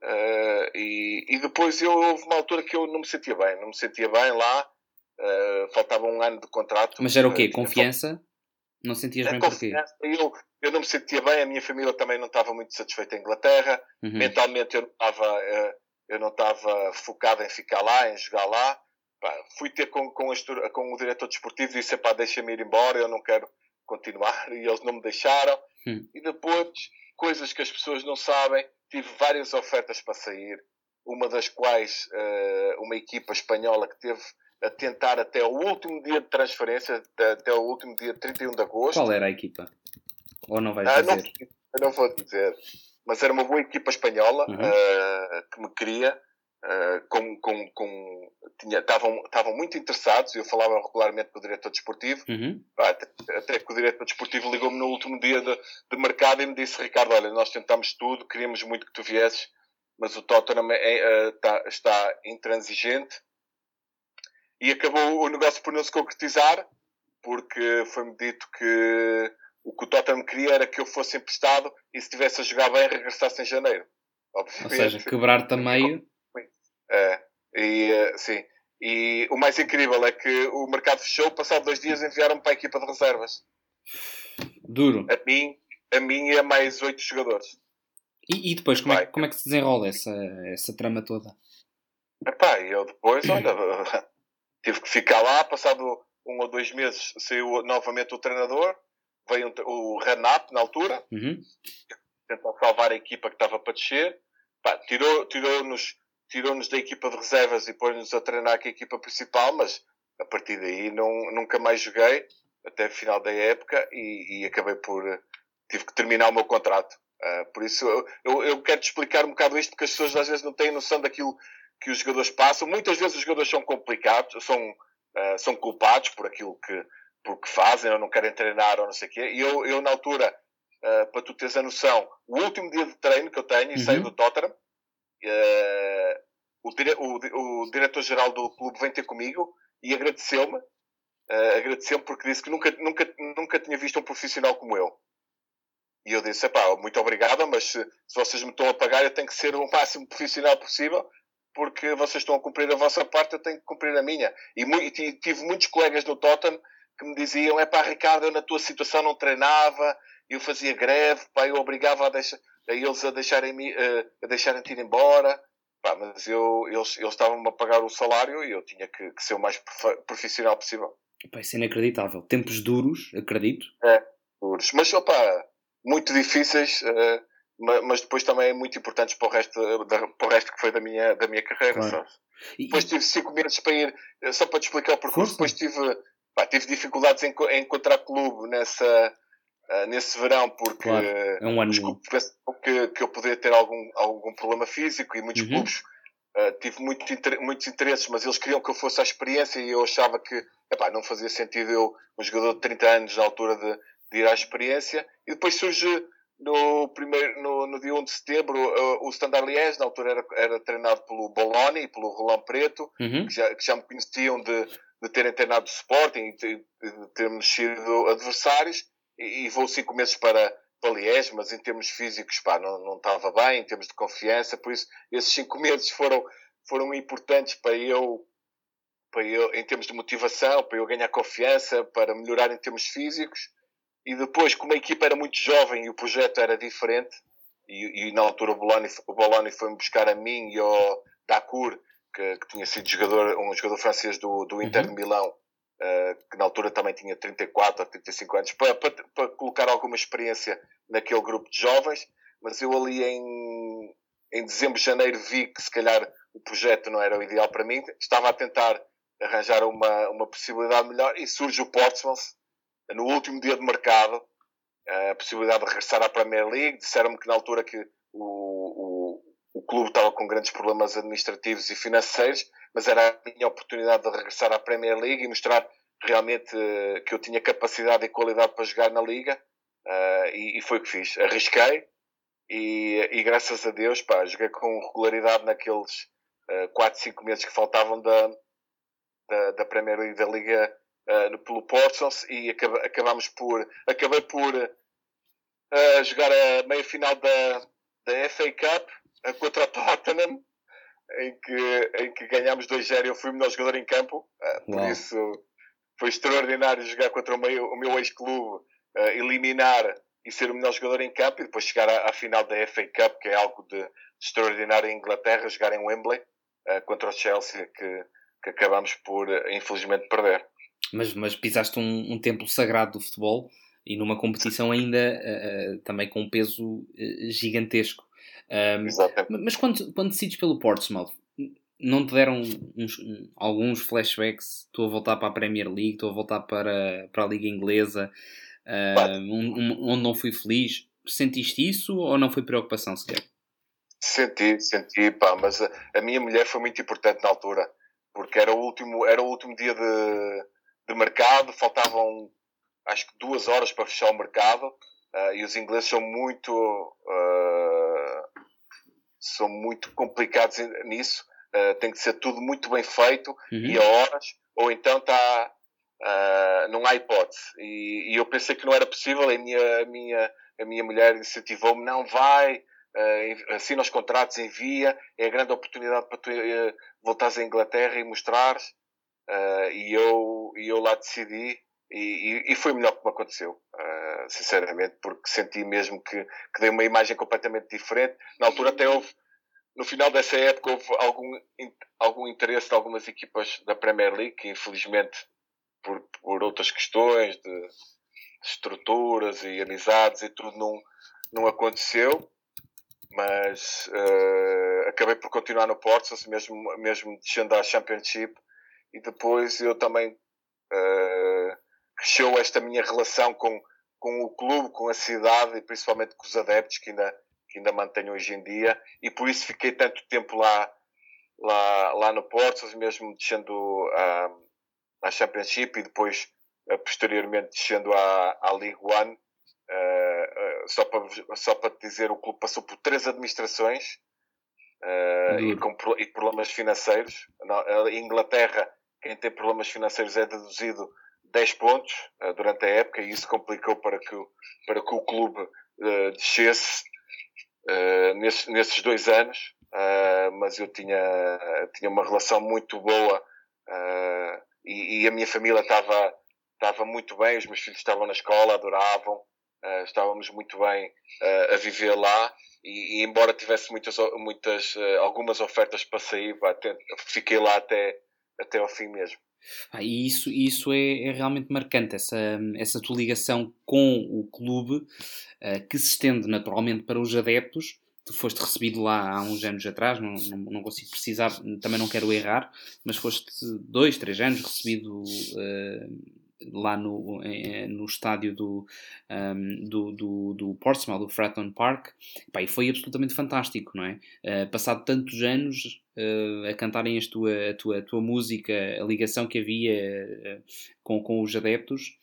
Uh, e, e depois eu, houve uma altura que eu não me sentia bem, não me sentia bem lá, Uh, faltava um ano de contrato. Mas era o quê? Eh, confiança? Não sentias é bem porquê? Eu, eu não me sentia bem, a minha família também não estava muito satisfeita em Inglaterra. Uhum. Mentalmente eu não estava uh, eu não estava focado em ficar lá, em jogar lá. Pá, fui ter com, com, com, o diretor desportivo e disse: pá, deixa-me ir embora, eu não quero continuar. E eles não me deixaram. Uhum. E depois, coisas que as pessoas não sabem, tive várias ofertas para sair. Uma das quais uh, uma equipa espanhola que teve a tentar até o último dia de transferência, até o último dia 31 de agosto. Qual era a equipa? Ou não vais ah, dizer? Não, não vou dizer. Mas era uma boa equipa espanhola uhum. uh, que me queria. Uh, com, com, com, tinha, estavam, estavam muito interessados, eu falava regularmente com o diretor desportivo, uhum. até, até, que o diretor desportivo ligou-me no último dia de, de, mercado e me disse, Ricardo, olha, nós tentamos tudo, queríamos muito que tu viesses, mas o Tottenham é, é, tá, está intransigente, e acabou o negócio por não se concretizar, porque foi-me dito que o que o Tottenham queria era que eu fosse emprestado e se estivesse a jogar bem regressasse em janeiro. Obviamente. Ou seja, quebrar-te a meio. É, e, eh, sim. E o mais incrível é que o mercado fechou, passado dois dias enviaram-me para a equipa de reservas. Duro. A mim, a mim e a mais oito jogadores. E, e depois, como é, como é que se desenrola essa, essa trama toda? Epá, eu depois, olha, tive que ficar lá, passado um ou dois meses saiu novamente o treinador, veio o Renap na altura, uhum. tentou salvar a equipa que estava para descer, Pá, tirou, tirou-nos tirou-nos da equipa de reservas e pôs-nos a treinar com a equipa principal, mas a partir daí não, nunca mais joguei até o final da época e, e acabei por tive que terminar o meu contrato. Uh, por isso eu, eu, eu quero te explicar um bocado isto porque as pessoas às vezes não têm noção daquilo que os jogadores passam. Muitas vezes os jogadores são complicados, são, uh, são culpados por aquilo que, por que fazem ou não querem treinar ou não sei o quê. E eu, eu na altura, uh, para tu teres a noção, o último dia de treino que eu tenho, e uhum. saio do Tottenham, o, dire, o, o diretor-geral do clube vem ter comigo e agradeceu-me. agradeceu-me porque disse que nunca, nunca, nunca tinha visto um profissional como eu. E eu disse, pá, muito obrigado, mas se, se, vocês me estão a pagar, eu tenho que ser o máximo profissional possível, porque vocês estão a cumprir a vossa parte, eu tenho que cumprir a minha. E, e tive muitos colegas no Tottenham que me diziam, é pá, Ricardo, eu na tua situação não treinava, eu fazia greve, pá, eu obrigava a, deixar, a eles a deixarem-me a deixarem ir embora, pá, mas eu, eles, eles estavam-me a pagar o salário e eu tinha que, que ser o mais profissional possível. Pá, isso é inacreditável. Tempos duros, acredito. É, duros. Mas, opá, muito difíceis, uh, mas depois também muito importantes para o resto, para o resto que foi da minha, da minha carreira, claro. E, depois tive cinco meses para ir, só para te explicar o percurso, depois tive, pá, tive dificuldades em, em, encontrar clube nessa, uh, nesse verão, porque claro. é um ano que, que eu podia ter algum, algum problema físico e muitos uhum. clubes Uh, tive muito, muitos interesses, mas eles queriam que eu fosse à experiência e eu achava que epá, não fazia sentido eu, um jogador de 30 anos, na altura de, de ir à experiência. E depois surge no, primeiro, no, no dia 1 de setembro uh, o Standard Liège, na altura era, era treinado pelo Bologna e pelo Roland Preto, uhum. que, já, que já me conheciam de, de terem treinado o Sporting e de, de termos sido adversários. E, e vou cinco meses para, para Liège, mas em termos físicos pá, não, não estava bem, em termos de confiança, por isso esses cinco meses foram, foram importantes para eu, para eu, em termos de motivação, para eu ganhar confiança, para melhorar em termos físicos. E depois, como a equipa era muito jovem e o projeto era diferente, e, e na altura o Bologna, o Bologna foi-me buscar a mim e ao Dacour, que, que, tinha sido jogador, um jogador francês do, do Inter uhum. de Milão, uh, que na altura também tinha 34 ou 35 anos, para, para, para, colocar alguma experiência naquele grupo de jovens. Mas eu ali em, em dezembro, janeiro, vi que se calhar o projeto não era o ideal para mim. Estava a tentar arranjar uma, uma possibilidade melhor e surge o Portsmouth, no último dia de mercado a possibilidade de regressar à Premier League. Disseram-me que na altura que o, o, o clube estava com grandes problemas administrativos e financeiros, mas era a minha oportunidade de regressar à Premier League e mostrar realmente uh, que eu tinha capacidade e qualidade para jogar na Liga. Uh, e, e, foi o que fiz. Arrisquei e, e graças a Deus pá, joguei com regularidade naqueles uh, 4, 5 meses que faltavam da, da, da Premier League da Liga uh, pelo Portsmouth e acaba, acabamos por acabei por uh, jogar a meia final da, da FA Cup uh, contra o Tottenham em que, em que ganhámos 2-0 e eu fui o melhor jogador em campo por isso foi extraordinário jogar contra o meu, o meu ex-clube eliminar e ser o melhor jogador em campo e depois chegar à, à final da FA Cup que é algo de, de extraordinário em Inglaterra jogar em Wembley contra o Chelsea que, que acabamos por infelizmente perder mas, mas pisaste um, um templo sagrado do futebol e numa competição ainda uh, também com um peso uh, gigantesco. Um, mas quando, quando decides pelo Portsmouth, não te deram uns, alguns flashbacks? Estou a voltar para a Premier League, estou a voltar para, para a Liga Inglesa, uh, um, onde não fui feliz. Sentiste isso ou não foi preocupação sequer? Senti, senti, pá, mas a, a minha mulher foi muito importante na altura, porque era o último, era o último dia de, de mercado, faltavam acho que duas horas para fechar o mercado uh, e os ingleses são muito uh, são muito complicados nisso uh, tem que ser tudo muito bem feito uhum. e a horas ou então está não há hipótese e, e, eu pensei que não era possível a minha, a minha, a minha mulher incentivou-me não vai assina os contratos, envia é a grande oportunidade para tu voltares à Inglaterra e mostrares e, eu, eu lá decidi e, e, e, foi o melhor que me aconteceu, uh, sinceramente, porque senti mesmo que, que dei uma imagem completamente diferente. Na altura até houve, no final dessa época, houve algum, algum interesse de algumas equipas da Premier League, que infelizmente, por, por outras questões de estruturas e amizades e tudo não, não aconteceu, mas uh, acabei por continuar no Portsmouth, mesmo, mesmo descendo à Championship, e depois eu também uh, cresceu esta minha relação com, com o clube, com a cidade e principalmente com os adeptos que ainda, que ainda mantenho hoje em dia, e por isso fiquei tanto tempo lá, lá, lá no Portsmouth, mesmo descendo à, à Championship e depois uh, posteriormente descendo à, à League One. Uh, só, para, só para te dizer, o clube passou por três administrações uh, e, com, e problemas financeiros. Na Inglaterra, quem tem problemas financeiros é deduzido 10 pontos uh, durante a época e isso complicou para que, para que o clube descesse nesses, nesses dois anos. mas eu tinha, tinha uma relação muito boa e, e, a minha família estava, estava muito bem, os meus filhos estavam na escola, adoravam. Uh, estávamos muito bem uh, a viver lá e, e, embora tivesse muitas, muitas uh, algumas ofertas para sair, fiquei lá até, até ao fim mesmo. Ah, e isso, isso é, é, realmente marcante, essa, essa tua ligação com o clube, que se estende naturalmente para os adeptos. Tu foste recebido lá há uns anos atrás, não, não, não consigo precisar, também não quero errar, mas foste dois, três anos recebido lá no, no estádio do, um, do, do, do Portsmouth, do Fratton Park, Pá, e foi absolutamente fantástico, não é? Uh, passado tantos anos uh, a cantarem a tua, a, tua, a tua música, a ligação que havia uh, com, com os adeptos,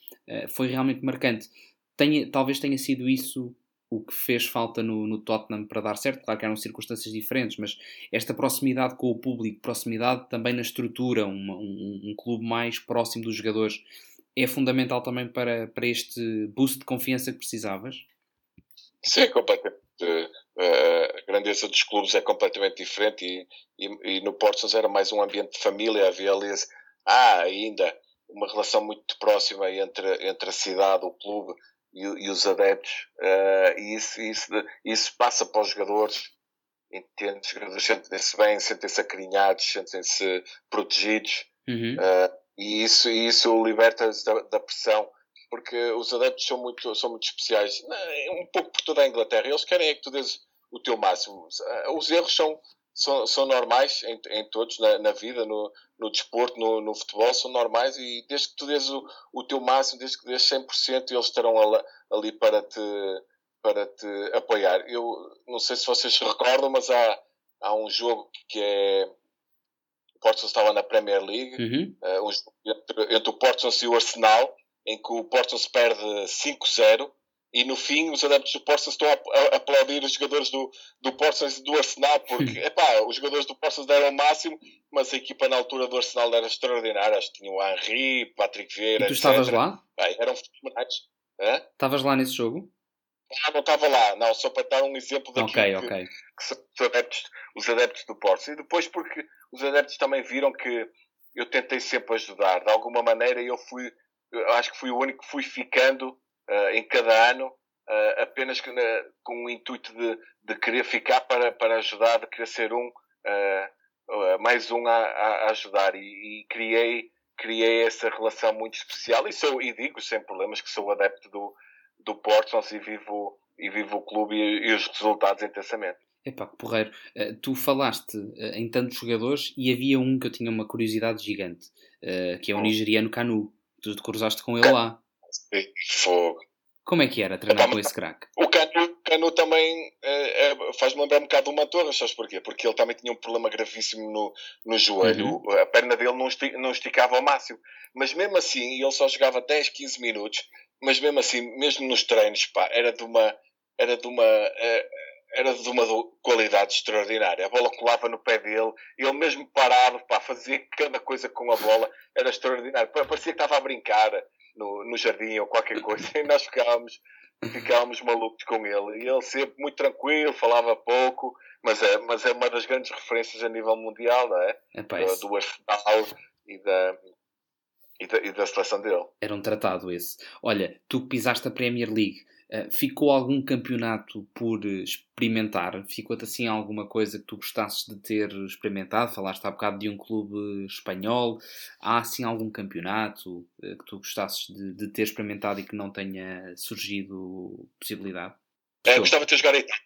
foi realmente marcante. Tenha, talvez tenha sido isso o que fez falta no, no, Tottenham para dar certo. Claro que eram circunstâncias diferentes, mas esta proximidade com o público, proximidade também na estrutura, uma, um, um, clube mais próximo dos jogadores, é fundamental também para, para este boost de confiança que precisavas? Sim, completamente. Uh, a grandeza dos clubes é completamente diferente e, e, e no Porto era mais um ambiente de família, havia ali ah, ainda uma relação muito próxima entre, entre a cidade, o clube e, e os adeptos uh, e isso, isso, isso passa para os jogadores entende? Os jogadores sentem-se bem, sentem-se acarinhados, sentem-se protegidos uhum. uh, e isso, isso liberta-os da, da, pressão, porque os adeptos são muito, são muito especiais, um pouco por toda a Inglaterra. Eles querem é que tu dês o teu máximo. Os erros são, são, são normais em, em todos, na, na, vida, no, no desporto, no, no, futebol, são normais e desde que tu dês o, o teu máximo, desde que dês 100%, eles estarão ali, para, te, para te apoiar. Eu não sei se vocês recordam, mas há, há um jogo que é Portsmouth estava na Premier League, uhum. uh, entre, entre, o Portsmouth e o Arsenal, em que o Portsmouth perde 5-0 e no fim os adeptos do Portsmouth estão a, aplaudir os jogadores do, do Portsmouth e do Arsenal porque epá, os jogadores do Portsmouth deram o máximo mas a equipa na altura do Arsenal era extraordinária acho que tinha o Henry, Patrick Vieira e tu estavas lá? Bem, eram fenomenais estavas lá nesse jogo? Ah, não estava lá, não, só para dar um exemplo daquilo okay, que, okay. que, são os adeptos, os adeptos do Porto. E depois porque os adeptos também viram que eu tentei sempre ajudar. De alguma maneira eu fui, eu acho que fui o único que fui ficando uh, em cada ano, uh, apenas que, uh, com o intuito de, de, querer ficar para, para ajudar, de querer ser um, mais um a, a ajudar. E, e, criei, criei essa relação muito especial. E, sou, e digo sem problemas que sou adepto do, do Portsmouth e vivo, e vivo o clube e, e os resultados intensamente. Epá, porreiro. Uh, tu falaste uh, em tantos jogadores e havia um que eu tinha uma curiosidade gigante, uh, que é o hum. nigeriano Canu. Tu te cruzaste com ele lá. Fogo. Como é que era treinar com esse craque? O Canu, Canu também é, faz-me lembrar um bocado do Mantorra, sabes porquê? Porque ele também tinha um problema gravíssimo no, no joelho. Uhum. A perna dele não esticava ao máximo. Mas mesmo assim, ele só jogava 10, 15 minutos mas mesmo assim, mesmo nos treinos, pá, era de uma, era de uma, eh, era de uma qualidade extraordinária. A bola colava no pé dele, ele mesmo parado, pá, fazia cada coisa com a bola, era extraordinário. Parecia que estava a brincar no, no jardim ou qualquer coisa, e nós ficávamos, ficávamos malucos com ele. E ele sempre muito tranquilo, falava pouco, mas é, mas é uma das grandes referências a nível mundial, não é? é do, do Arsenal e da, e da, e da seleção dele. Era um tratado esse. Olha, tu pisaste a Premier League, Uh, ficou algum campeonato por experimentar? Ficou-te assim alguma coisa que tu gostasses de ter experimentado? Falaste há bocado de um clube espanhol. Há assim algum campeonato uh, que tu gostasses de, de, ter experimentado e que não tenha surgido possibilidade? É, gostava de ter jogado em Itália.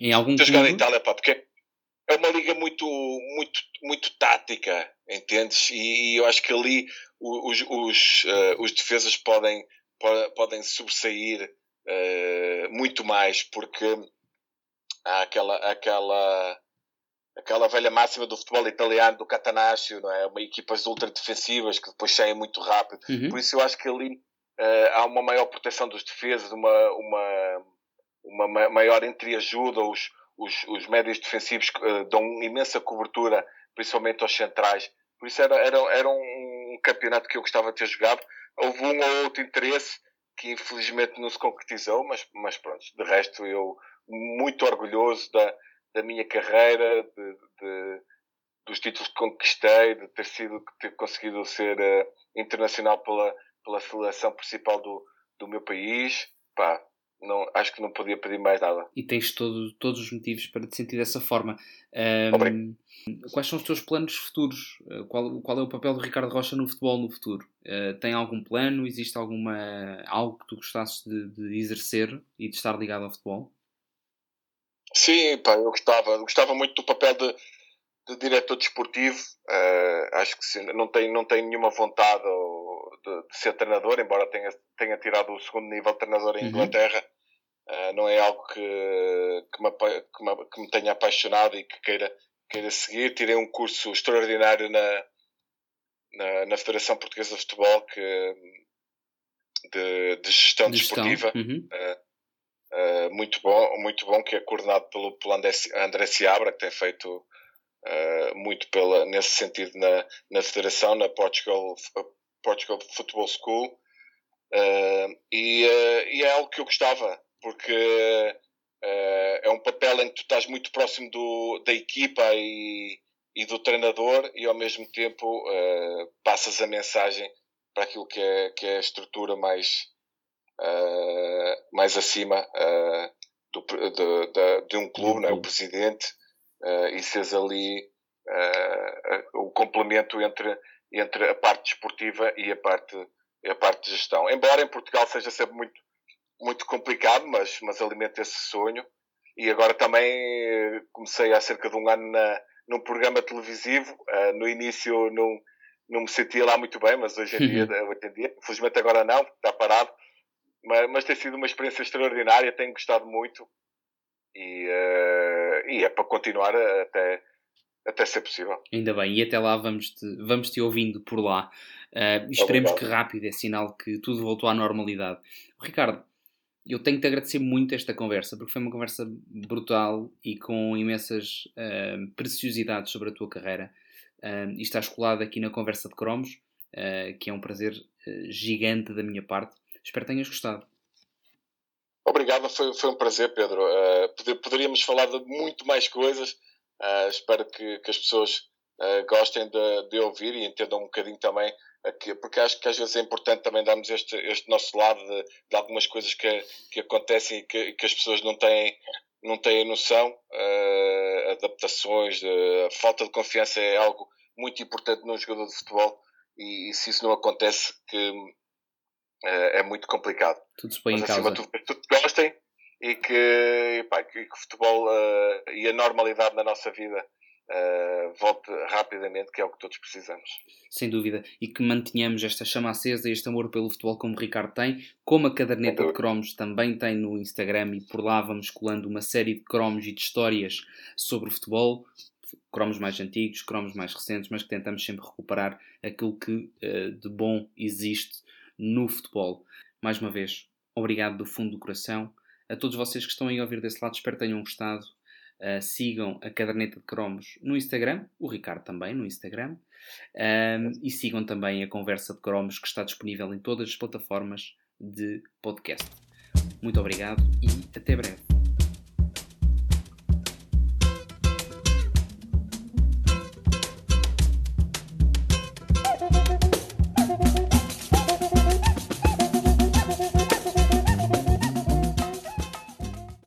Em algum ter jogado em Itália, pá, porque é uma liga muito, muito, muito tática, entendes? E, e eu acho que ali os, os, uh, os defesas podem, podem sobressair uh, muito mais, porque há aquela, aquela, aquela velha máxima do futebol italiano, do Catanaccio, não é? Uma equipas ultra defensivas que depois saem muito rápido. Uhum. Por isso eu acho que ali uh, há uma maior proteção dos defesas, uma, uma, uma maior entreajuda, os, os, os médios defensivos dão imensa cobertura, principalmente aos centrais. Por isso era, era, era um, campeonato que eu gostava de ter jogado. Houve um ou outro interesse que infelizmente não se concretizou, mas, mas pronto, de resto eu muito orgulhoso da, da minha carreira, de, de, dos títulos que conquistei, de ter sido, ter conseguido ser uh, internacional pela, pela seleção principal do, do meu país. Pá, não, acho que não podia pedir mais nada. E tens todo, todos os motivos para te sentir dessa forma. Um, quais são os teus planos futuros? Uh, qual, qual é o papel do Ricardo Rocha no futebol no futuro? Uh, tem algum plano? Existe alguma, algo que tu gostasses de, de, exercer e de estar ligado ao futebol? Sim, pá, eu gostava, eu gostava muito do papel de, de diretor desportivo. Uh, acho que sim, não tenho, não tenho nenhuma vontade de, de, ser treinador, embora tenha, tenha tirado o segundo nível de treinador em uhum. Inglaterra. Uh, não é algo que, que, me, que, me, que, me, tenha apaixonado e que queira, queira seguir. Tirei um curso extraordinário na, na, na Federação Portuguesa de Futebol que, de, de gestão de desportiva. Uhum. Uh, Uh, muito bom, muito bom que é coordenado pelo, pelo André Seabra, que tem feito muito pela, nesse sentido na, na federação, na Portugal, Portugal Football School, uh, e, e, é algo que eu gostava, porque é um papel em que tu estás muito próximo do, da equipa e, e do treinador e ao mesmo tempo passas a mensagem para aquilo que é, que é a estrutura mais uh, mais acima uh, do, de, de, de, um clube, né? o presidente, uh, e seres ali o complemento entre, entre a parte desportiva e a parte, a parte de gestão. Embora em Portugal seja sempre muito, muito complicado, mas, mas alimenta esse sonho. E agora também comecei há cerca de um ano na, num programa televisivo. no início não, não me sentia lá muito bem, mas hoje em dia, hoje em dia infelizmente agora não, está parado mas, mas tem sido uma experiência extraordinária, tenho gostado muito e, uh, e é para continuar até, até ser possível. Ainda bem, e até lá vamos te, vamos te ouvindo por lá. Uh, esperemos que rápido é sinal que tudo voltou à normalidade. Ricardo, eu tenho que te agradecer muito esta conversa, porque foi uma conversa brutal e com imensas uh, preciosidades sobre a tua carreira. Uh, e estás colado aqui na Conversa de Cromos, uh, que é um prazer gigante da minha parte. Espero que tenhas gostado. Obrigado, foi, foi um prazer, Pedro. Poderíamos falar de muito mais coisas. Uh, espero que, que, as pessoas uh, gostem de, de, ouvir e entendam um bocadinho também, aqui, porque acho que às vezes é importante também darmos este, este nosso lado de, de algumas coisas que, que acontecem e que, que as pessoas não têm, não têm noção. adaptações, falta de confiança é algo muito importante num jogador de futebol e, e se isso não acontece, que é, é muito complicado. Tudo se põe Mas, em acima causa. Tudo, tudo gostem e que, pá, que, que o futebol uh, e a normalidade na nossa vida uh, volte rapidamente, que é o que todos precisamos. Sem dúvida. E que mantenhamos esta chama acesa e este amor pelo futebol como o Ricardo tem, como a caderneta de cromos também tem no Instagram e por lá vamos colando uma série de cromos e de histórias sobre o futebol, cromos mais antigos, cromos mais recentes, mas que tentamos sempre recuperar aquilo que uh, de bom existe no futebol. Mais uma vez, obrigado do fundo do coração. A todos vocês que estão aí a ouvir desse lado, espero que tenham gostado. Uh, sigam a caderneta de cromos no Instagram, o Ricardo também no Instagram, um, e sigam também a conversa de cromos que está disponível em todas as plataformas de podcast. Muito obrigado e até breve.